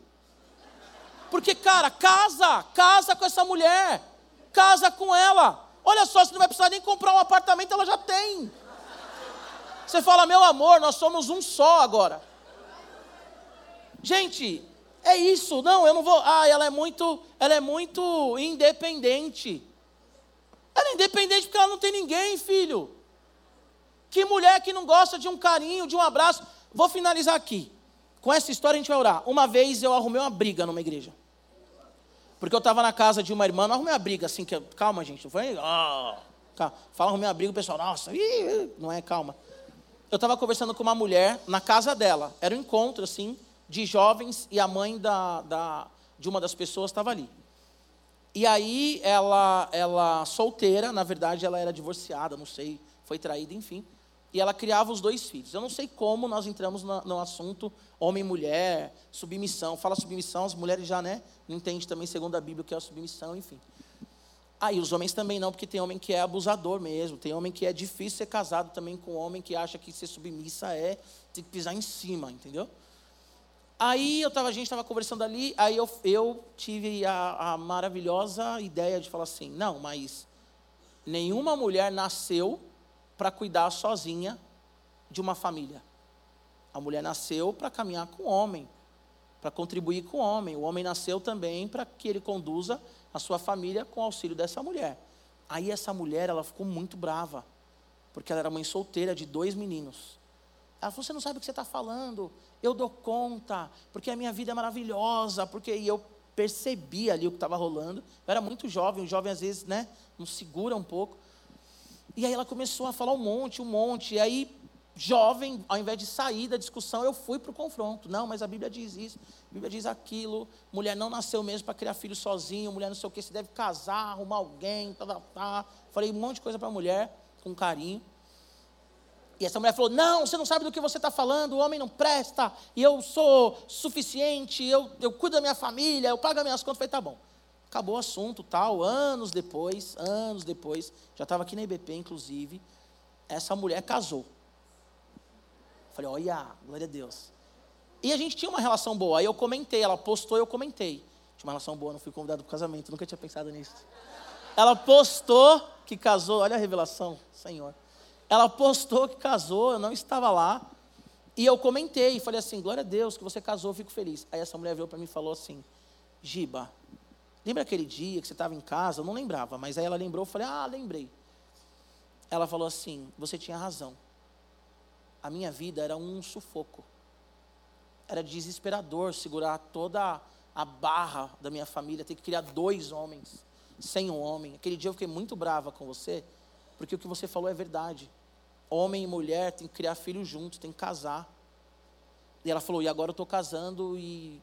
Porque, cara, casa, casa com essa mulher. Casa com ela. Olha só, você não vai precisar nem comprar um apartamento, ela já tem. Você fala, meu amor, nós somos um só agora. Gente, é isso. Não, eu não vou. Ah, ela é muito, ela é muito independente. Ela é independente porque ela não tem ninguém, filho. Que mulher que não gosta de um carinho, de um abraço. Vou finalizar aqui. Com essa história a gente vai orar. Uma vez eu arrumei uma briga numa igreja. Porque eu estava na casa de uma irmã, não arrumei uma briga assim, que, calma, gente, não foi. Oh, Fala, arrumei uma briga, o pessoal, nossa, ih, não é, calma. Eu estava conversando com uma mulher na casa dela. Era um encontro, assim, de jovens e a mãe da, da, de uma das pessoas estava ali. E aí ela, ela solteira, na verdade ela era divorciada, não sei, foi traída, enfim. E ela criava os dois filhos. Eu não sei como nós entramos no, no assunto homem e mulher, submissão. Fala submissão, as mulheres já, né? Não entende também, segundo a Bíblia, o que é a submissão, enfim. Aí ah, os homens também não, porque tem homem que é abusador mesmo, tem homem que é difícil ser casado também com homem que acha que ser submissa é tem que pisar em cima, entendeu? Aí eu tava, a gente estava conversando ali, aí eu, eu tive a, a maravilhosa ideia de falar assim: não, mas nenhuma mulher nasceu para cuidar sozinha de uma família. A mulher nasceu para caminhar com o homem, para contribuir com o homem. O homem nasceu também para que ele conduza a sua família com o auxílio dessa mulher. Aí essa mulher, ela ficou muito brava, porque ela era mãe solteira de dois meninos. Ela falou: Você não sabe o que você está falando, eu dou conta, porque a minha vida é maravilhosa, porque e eu percebi ali o que estava rolando. Eu era muito jovem, o jovem às vezes, né, não segura um pouco. E aí ela começou a falar um monte, um monte. E aí, jovem, ao invés de sair da discussão, eu fui para o confronto. Não, mas a Bíblia diz isso, a Bíblia diz aquilo. Mulher não nasceu mesmo para criar filho sozinho, mulher não sei o que, se deve casar, arrumar alguém, tá, tá, tá. Falei um monte de coisa para a mulher, com carinho. E essa mulher falou: Não, você não sabe do que você está falando, o homem não presta, e eu sou suficiente, eu, eu cuido da minha família, eu pago as minhas contas. Eu falei: Tá bom. Acabou o assunto, tal. Anos depois, anos depois, já estava aqui na IBP, inclusive, essa mulher casou. Falei: Olha, glória a Deus. E a gente tinha uma relação boa. Aí eu comentei, ela postou, eu comentei. Tinha uma relação boa, não fui convidado para o casamento, nunca tinha pensado nisso. Ela postou que casou, olha a revelação, Senhor. Ela postou que casou, eu não estava lá. E eu comentei, falei assim: glória a Deus que você casou, fico feliz. Aí essa mulher veio para mim e falou assim: Giba, lembra aquele dia que você estava em casa? Eu não lembrava, mas aí ela lembrou, eu falei: ah, lembrei. Ela falou assim: você tinha razão. A minha vida era um sufoco. Era desesperador segurar toda a barra da minha família, ter que criar dois homens, sem um homem. Aquele dia eu fiquei muito brava com você, porque o que você falou é verdade. Homem e mulher têm que criar filhos juntos, têm que casar. E ela falou: e agora eu estou casando e,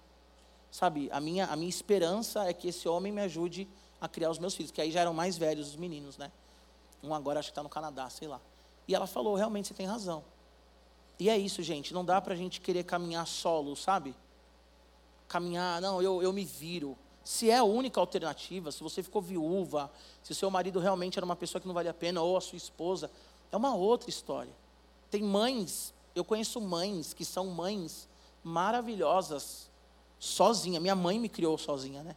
sabe, a minha, a minha esperança é que esse homem me ajude a criar os meus filhos, que aí já eram mais velhos os meninos, né? Um agora acho que está no Canadá, sei lá. E ela falou: realmente você tem razão. E é isso, gente. Não dá para a gente querer caminhar solo, sabe? Caminhar, não, eu, eu me viro. Se é a única alternativa, se você ficou viúva, se o seu marido realmente era uma pessoa que não vale a pena, ou a sua esposa, é uma outra história. Tem mães, eu conheço mães que são mães maravilhosas, sozinha. Minha mãe me criou sozinha, né?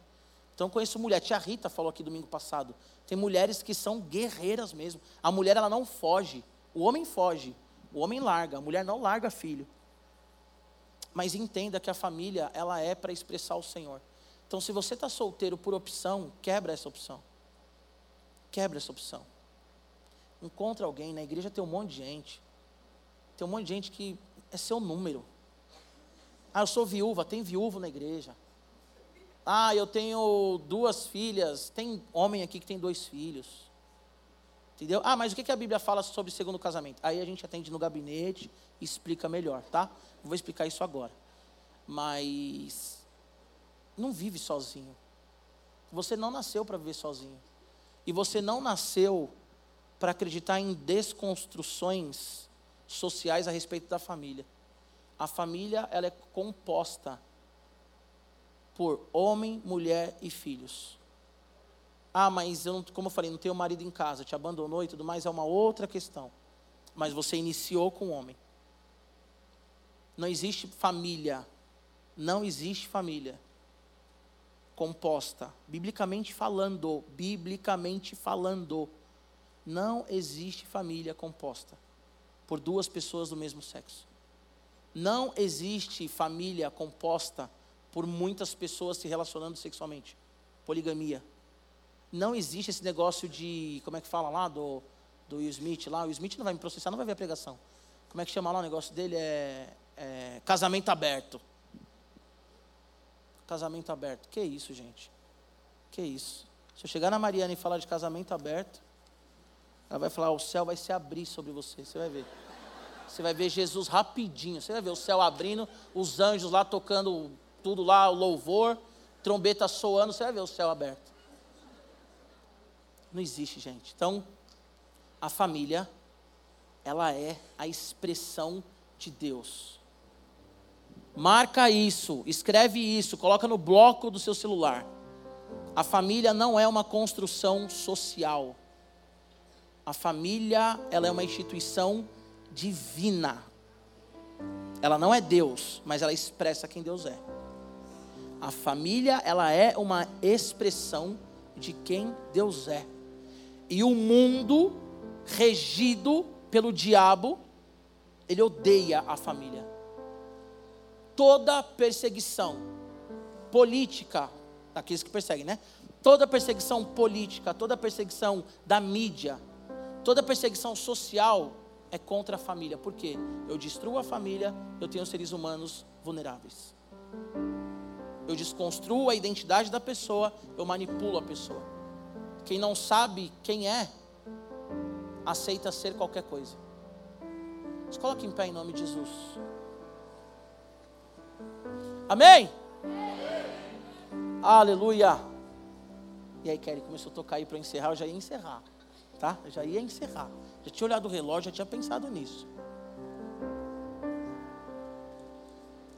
Então conheço mulher, tia Rita falou aqui domingo passado. Tem mulheres que são guerreiras mesmo. A mulher ela não foge, o homem foge, o homem larga, a mulher não larga filho. Mas entenda que a família ela é para expressar o Senhor. Então se você está solteiro por opção, quebra essa opção. Quebra essa opção. Encontra alguém, na igreja tem um monte de gente. Tem um monte de gente que é seu número. Ah, eu sou viúva, tem viúvo na igreja. Ah, eu tenho duas filhas. Tem homem aqui que tem dois filhos. Entendeu? Ah, mas o que a Bíblia fala sobre segundo casamento? Aí a gente atende no gabinete e explica melhor, tá? Vou explicar isso agora. Mas não vive sozinho. Você não nasceu para viver sozinho. E você não nasceu para acreditar em desconstruções sociais a respeito da família. A família ela é composta por homem, mulher e filhos. Ah, mas eu não, como eu falei, não tenho marido em casa, te abandonou e tudo mais, é uma outra questão. Mas você iniciou com o homem. Não existe família, não existe família composta, biblicamente falando, biblicamente falando, não existe família composta por duas pessoas do mesmo sexo. Não existe família composta por muitas pessoas se relacionando sexualmente. Poligamia. Não existe esse negócio de, como é que fala lá, do, do Will Smith lá. O Will Smith não vai me processar, não vai ver a pregação. Como é que chama lá o negócio dele? É, é casamento aberto. Casamento aberto. Que isso, gente? Que isso? Se eu chegar na Mariana e falar de casamento aberto, ela vai falar: o céu vai se abrir sobre você. Você vai ver. Você vai ver Jesus rapidinho. Você vai ver o céu abrindo, os anjos lá tocando tudo lá, o louvor, trombeta soando. Você vai ver o céu aberto. Não existe, gente. Então, a família, ela é a expressão de Deus. Marca isso, escreve isso, coloca no bloco do seu celular. A família não é uma construção social. A família, ela é uma instituição divina. Ela não é Deus, mas ela expressa quem Deus é. A família, ela é uma expressão de quem Deus é. E o mundo regido pelo diabo, ele odeia a família toda perseguição política, daqueles que perseguem, né? Toda perseguição política, toda perseguição da mídia, toda perseguição social é contra a família. Por quê? Eu destruo a família, eu tenho seres humanos vulneráveis. Eu desconstruo a identidade da pessoa, eu manipulo a pessoa. Quem não sabe quem é, aceita ser qualquer coisa. Se coloque em pé em nome de Jesus. Amém? Amém? Aleluia. E aí, Kelly começou a tocar aí para encerrar, eu já ia encerrar, tá? Eu já ia encerrar. Já tinha olhado o relógio, já tinha pensado nisso.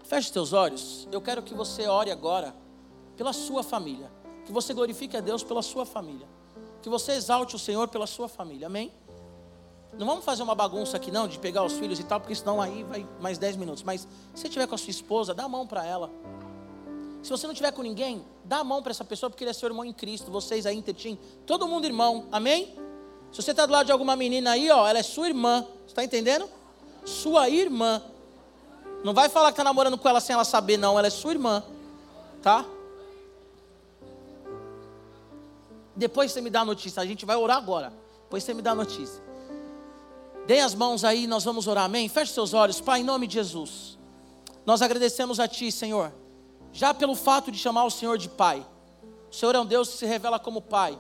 Feche os teus olhos. Eu quero que você ore agora pela sua família. Que você glorifique a Deus pela sua família. Que você exalte o Senhor pela sua família. Amém? Não vamos fazer uma bagunça aqui não, de pegar os filhos e tal, porque senão aí vai mais 10 minutos. Mas se você tiver com a sua esposa, dá a mão para ela. Se você não tiver com ninguém, dá a mão para essa pessoa, porque ele é seu irmão em Cristo. Vocês aí, Intertim, todo mundo irmão. Amém? Se você está do lado de alguma menina aí, ó, ela é sua irmã. Está entendendo? Sua irmã. Não vai falar que está namorando com ela sem ela saber, não. Ela é sua irmã. Tá? Depois você me dá a notícia. A gente vai orar agora. Depois você me dá a notícia. Deem as mãos aí, nós vamos orar, amém? Feche seus olhos, Pai, em nome de Jesus. Nós agradecemos a Ti, Senhor, já pelo fato de chamar o Senhor de Pai. O Senhor é um Deus que se revela como Pai.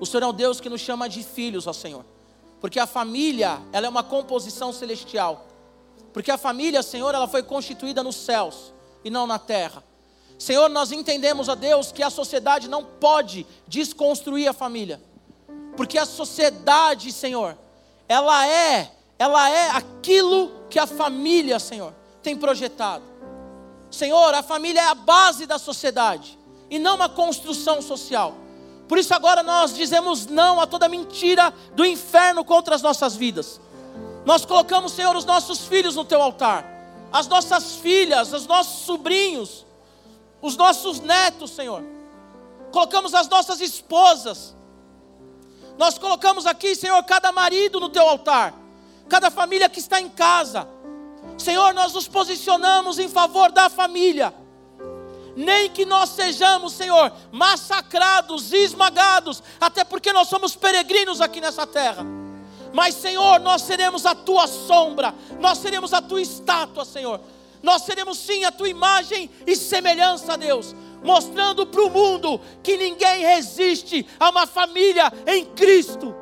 O Senhor é um Deus que nos chama de filhos, ó Senhor. Porque a família, ela é uma composição celestial. Porque a família, Senhor, ela foi constituída nos céus e não na terra. Senhor, nós entendemos, ó Deus, que a sociedade não pode desconstruir a família. Porque a sociedade, Senhor, ela é, ela é aquilo que a família, Senhor, tem projetado. Senhor, a família é a base da sociedade. e não uma construção social. Por isso agora nós dizemos não a toda mentira do inferno contra as nossas vidas. Nós colocamos, Senhor, os nossos filhos no teu altar, as nossas filhas, os nossos sobrinhos, os nossos netos, Senhor. Colocamos as nossas esposas. Nós colocamos aqui, Senhor, cada marido no teu altar, cada família que está em casa. Senhor, nós nos posicionamos em favor da família nem que nós sejamos, Senhor, massacrados, esmagados, até porque nós somos peregrinos aqui nessa terra. Mas, Senhor, nós seremos a tua sombra, nós seremos a tua estátua, Senhor. Nós seremos sim a tua imagem e semelhança, Deus, mostrando para o mundo que ninguém resiste a uma família em Cristo.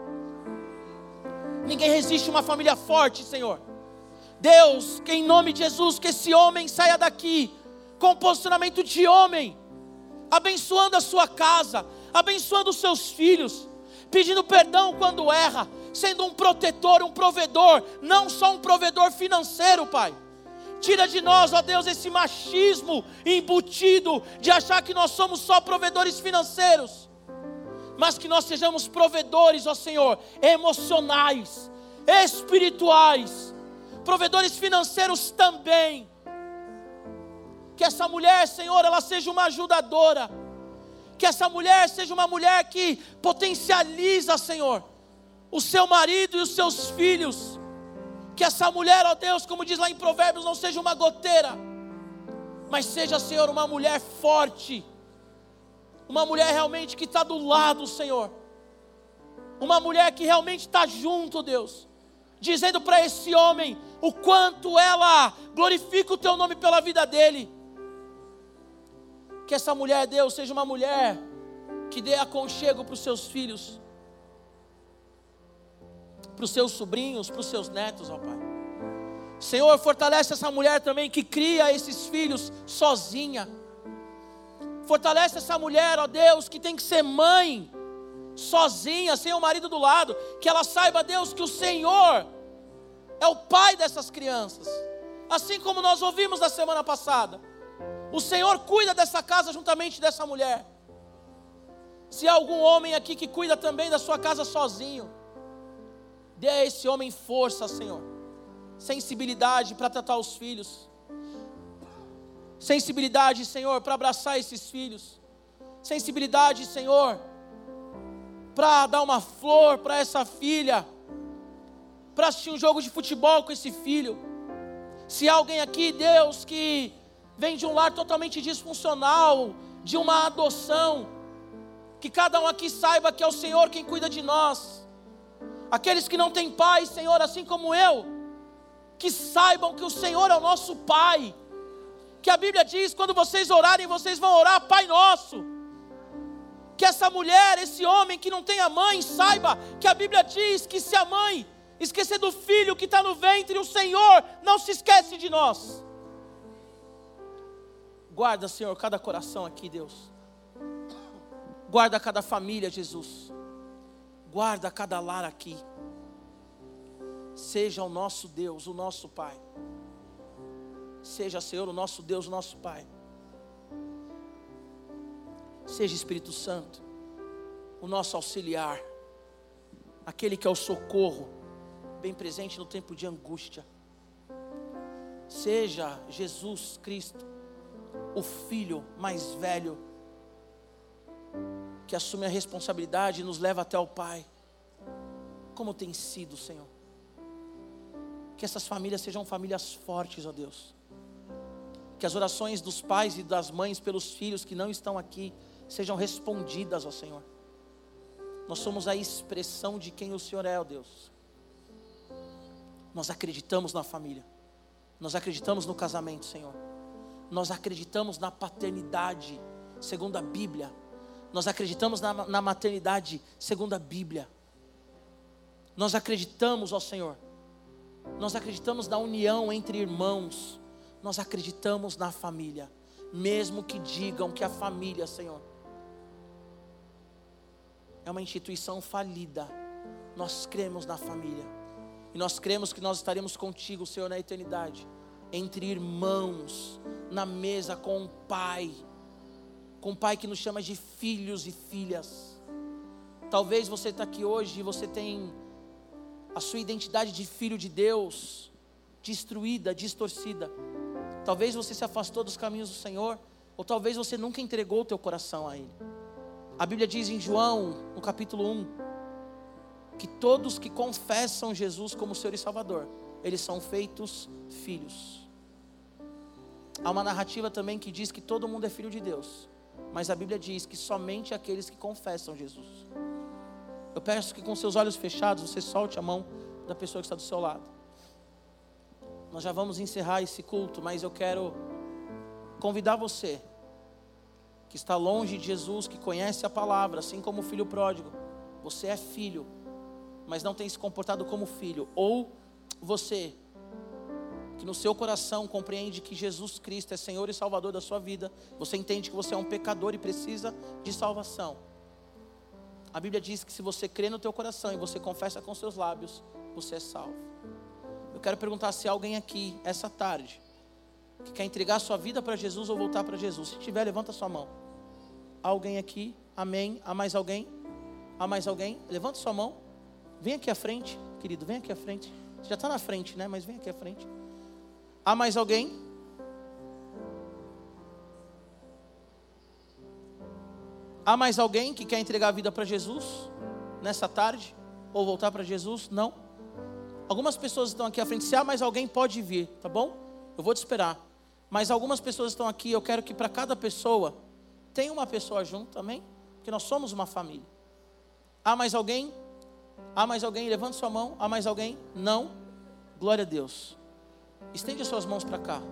Ninguém resiste a uma família forte, Senhor. Deus, que em nome de Jesus, que esse homem saia daqui com posicionamento de homem, abençoando a sua casa, abençoando os seus filhos, pedindo perdão quando erra, sendo um protetor, um provedor, não só um provedor financeiro, Pai. Tira de nós, ó Deus, esse machismo embutido de achar que nós somos só provedores financeiros, mas que nós sejamos provedores, ó Senhor, emocionais, espirituais, provedores financeiros também que essa mulher, Senhor, ela seja uma ajudadora. Que essa mulher seja uma mulher que potencializa, Senhor, o seu marido e os seus filhos. Que essa mulher, ó Deus, como diz lá em Provérbios, não seja uma goteira, mas seja, Senhor, uma mulher forte. Uma mulher realmente que está do lado, Senhor. Uma mulher que realmente está junto, Deus. Dizendo para esse homem o quanto ela glorifica o teu nome pela vida dele que essa mulher, Deus, seja uma mulher que dê aconchego para os seus filhos, para os seus sobrinhos, para os seus netos, ó Pai. Senhor, fortalece essa mulher também que cria esses filhos sozinha. Fortalece essa mulher, ó Deus, que tem que ser mãe, sozinha, sem o marido do lado. Que ela saiba, Deus, que o Senhor é o pai dessas crianças. Assim como nós ouvimos na semana passada. O Senhor cuida dessa casa juntamente dessa mulher. Se há algum homem aqui que cuida também da sua casa sozinho, dê a esse homem força, Senhor. Sensibilidade para tratar os filhos. Sensibilidade, Senhor, para abraçar esses filhos. Sensibilidade, Senhor, para dar uma flor para essa filha. Para assistir um jogo de futebol com esse filho. Se há alguém aqui, Deus, que vem de um lar totalmente disfuncional, de uma adoção. Que cada um aqui saiba que é o Senhor quem cuida de nós. Aqueles que não têm pai, Senhor, assim como eu, que saibam que o Senhor é o nosso Pai. Que a Bíblia diz: quando vocês orarem, vocês vão orar, Pai Nosso. Que essa mulher, esse homem que não tem a mãe, saiba que a Bíblia diz que se a mãe esquecer do filho que está no ventre, o Senhor não se esquece de nós. Guarda, Senhor, cada coração aqui, Deus. Guarda cada família, Jesus. Guarda cada lar aqui. Seja o nosso Deus, o nosso Pai. Seja, Senhor, o nosso Deus, o nosso Pai. Seja Espírito Santo, o nosso auxiliar, aquele que é o socorro, bem presente no tempo de angústia. Seja Jesus Cristo, o filho mais velho, que assume a responsabilidade e nos leva até o Pai. Como tem sido, Senhor? Que essas famílias sejam famílias fortes, ó Deus. Que as orações dos pais e das mães pelos filhos que não estão aqui sejam respondidas, ó Senhor. Nós somos a expressão de quem o Senhor é, ó Deus. Nós acreditamos na família. Nós acreditamos no casamento, Senhor nós acreditamos na paternidade, segundo a Bíblia. Nós acreditamos na, na maternidade, segundo a Bíblia. Nós acreditamos, ó Senhor, nós acreditamos na união entre irmãos. Nós acreditamos na família, mesmo que digam que a família, Senhor, é uma instituição falida. Nós cremos na família. E nós cremos que nós estaremos contigo, Senhor, na eternidade entre irmãos, na mesa com o Pai. com um Pai que nos chama de filhos e filhas. Talvez você está aqui hoje e você tem a sua identidade de filho de Deus destruída, distorcida. Talvez você se afastou dos caminhos do Senhor, ou talvez você nunca entregou o teu coração a Ele. A Bíblia diz em João, no capítulo 1, que todos que confessam Jesus como Senhor e Salvador, eles são feitos filhos. Há uma narrativa também que diz que todo mundo é filho de Deus, mas a Bíblia diz que somente aqueles que confessam Jesus. Eu peço que com seus olhos fechados você solte a mão da pessoa que está do seu lado. Nós já vamos encerrar esse culto, mas eu quero convidar você que está longe de Jesus, que conhece a palavra, assim como o filho pródigo. Você é filho, mas não tem se comportado como filho. Ou você, que no seu coração compreende que Jesus Cristo é Senhor e Salvador da sua vida, você entende que você é um pecador e precisa de salvação. A Bíblia diz que se você crê no teu coração e você confessa com seus lábios, você é salvo. Eu quero perguntar se alguém aqui essa tarde que quer entregar sua vida para Jesus ou voltar para Jesus. Se tiver, levanta sua mão. Alguém aqui? Amém. Há mais alguém? Há mais alguém? Levanta sua mão. Vem aqui à frente, querido, vem aqui à frente. Você já está na frente, né? Mas vem aqui à frente. Há mais alguém? Há mais alguém que quer entregar a vida para Jesus nessa tarde? Ou voltar para Jesus? Não? Algumas pessoas estão aqui à frente. Se há mais alguém, pode vir, tá bom? Eu vou te esperar. Mas algumas pessoas estão aqui. Eu quero que para cada pessoa tenha uma pessoa junto, amém? Porque nós somos uma família. Há mais alguém? Há mais alguém? Levante sua mão. Há mais alguém? Não? Glória a Deus. Estende as suas mãos para cá.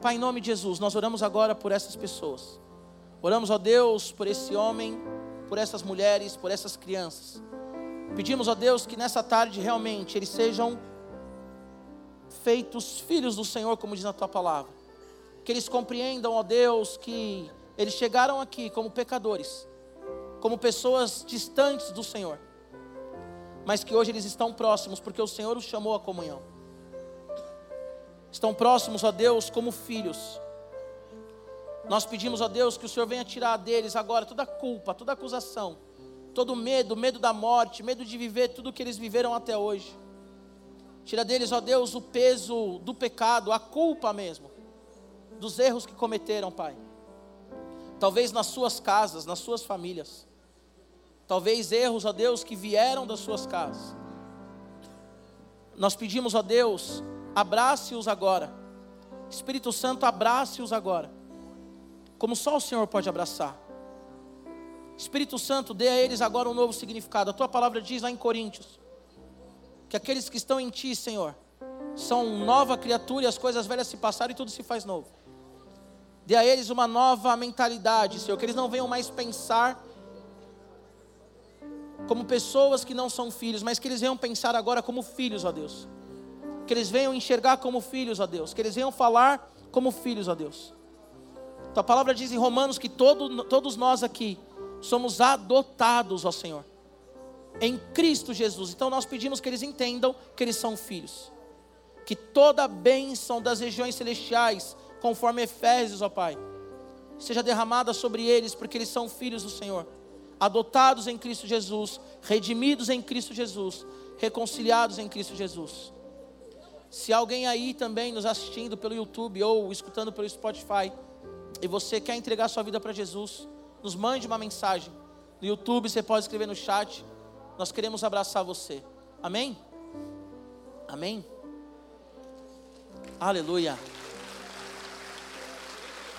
Pai, em nome de Jesus, nós oramos agora por essas pessoas. Oramos, ó Deus, por esse homem, por essas mulheres, por essas crianças. Pedimos, ó Deus, que nessa tarde realmente eles sejam feitos filhos do Senhor, como diz na tua palavra. Que eles compreendam, ó Deus, que eles chegaram aqui como pecadores, como pessoas distantes do Senhor mas que hoje eles estão próximos, porque o Senhor os chamou à comunhão. Estão próximos a Deus como filhos. Nós pedimos a Deus que o Senhor venha tirar deles agora toda culpa, toda acusação, todo medo, medo da morte, medo de viver tudo o que eles viveram até hoje. Tira deles, ó Deus, o peso do pecado, a culpa mesmo, dos erros que cometeram, Pai. Talvez nas suas casas, nas suas famílias. Talvez erros, ó Deus, que vieram das suas casas. Nós pedimos a Deus, abrace-os agora. Espírito Santo, abrace-os agora. Como só o Senhor pode abraçar. Espírito Santo, dê a eles agora um novo significado. A tua palavra diz lá em Coríntios que aqueles que estão em ti, Senhor, são nova criatura e as coisas velhas se passaram e tudo se faz novo. Dê a eles uma nova mentalidade, Senhor, que eles não venham mais pensar como pessoas que não são filhos, mas que eles venham pensar agora como filhos, ó Deus. Que eles venham enxergar como filhos, ó Deus. Que eles venham falar como filhos, ó Deus. Tua palavra diz em Romanos que todo, todos nós aqui somos adotados, ó Senhor, em Cristo Jesus. Então nós pedimos que eles entendam que eles são filhos. Que toda a bênção das regiões celestiais, conforme Efésios, ó Pai, seja derramada sobre eles, porque eles são filhos do Senhor adotados em Cristo Jesus, redimidos em Cristo Jesus, reconciliados em Cristo Jesus. Se alguém aí também nos assistindo pelo YouTube ou escutando pelo Spotify, e você quer entregar sua vida para Jesus, nos mande uma mensagem. No YouTube você pode escrever no chat. Nós queremos abraçar você. Amém? Amém? Aleluia.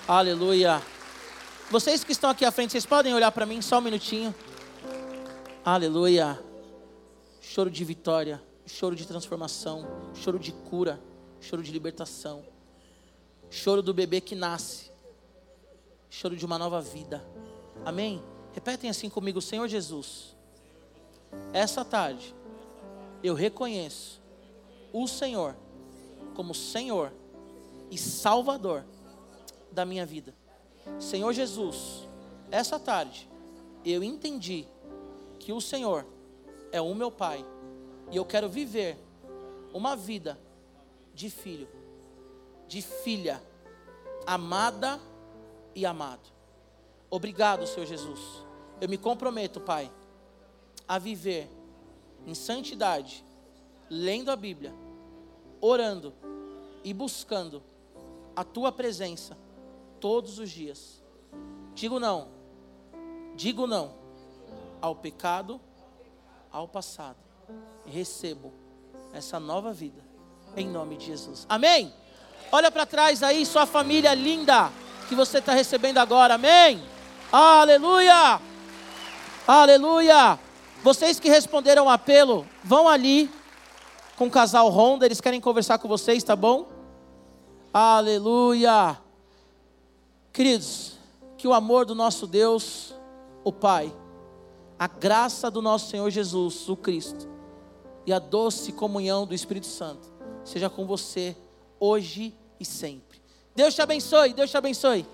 Aleluia. Vocês que estão aqui à frente, vocês podem olhar para mim só um minutinho. Aleluia. Choro de vitória, choro de transformação, choro de cura, choro de libertação. Choro do bebê que nasce. Choro de uma nova vida. Amém? Repetem assim comigo, Senhor Jesus. Essa tarde eu reconheço o Senhor como Senhor e Salvador da minha vida. Senhor Jesus, essa tarde eu entendi que o Senhor é o meu Pai e eu quero viver uma vida de filho, de filha, amada e amado. Obrigado, Senhor Jesus. Eu me comprometo, Pai, a viver em santidade, lendo a Bíblia, orando e buscando a tua presença todos os dias. Digo não, digo não ao pecado, ao passado, recebo essa nova vida, em nome de Jesus. Amém? Olha para trás aí, sua família linda que você está recebendo agora, amém? Aleluia! Aleluia! Vocês que responderam o apelo, vão ali com o casal Honda, eles querem conversar com vocês, tá bom? Aleluia! Queridos, que o amor do nosso Deus, o Pai, a graça do nosso Senhor Jesus, o Cristo, e a doce comunhão do Espírito Santo, seja com você hoje e sempre. Deus te abençoe, Deus te abençoe.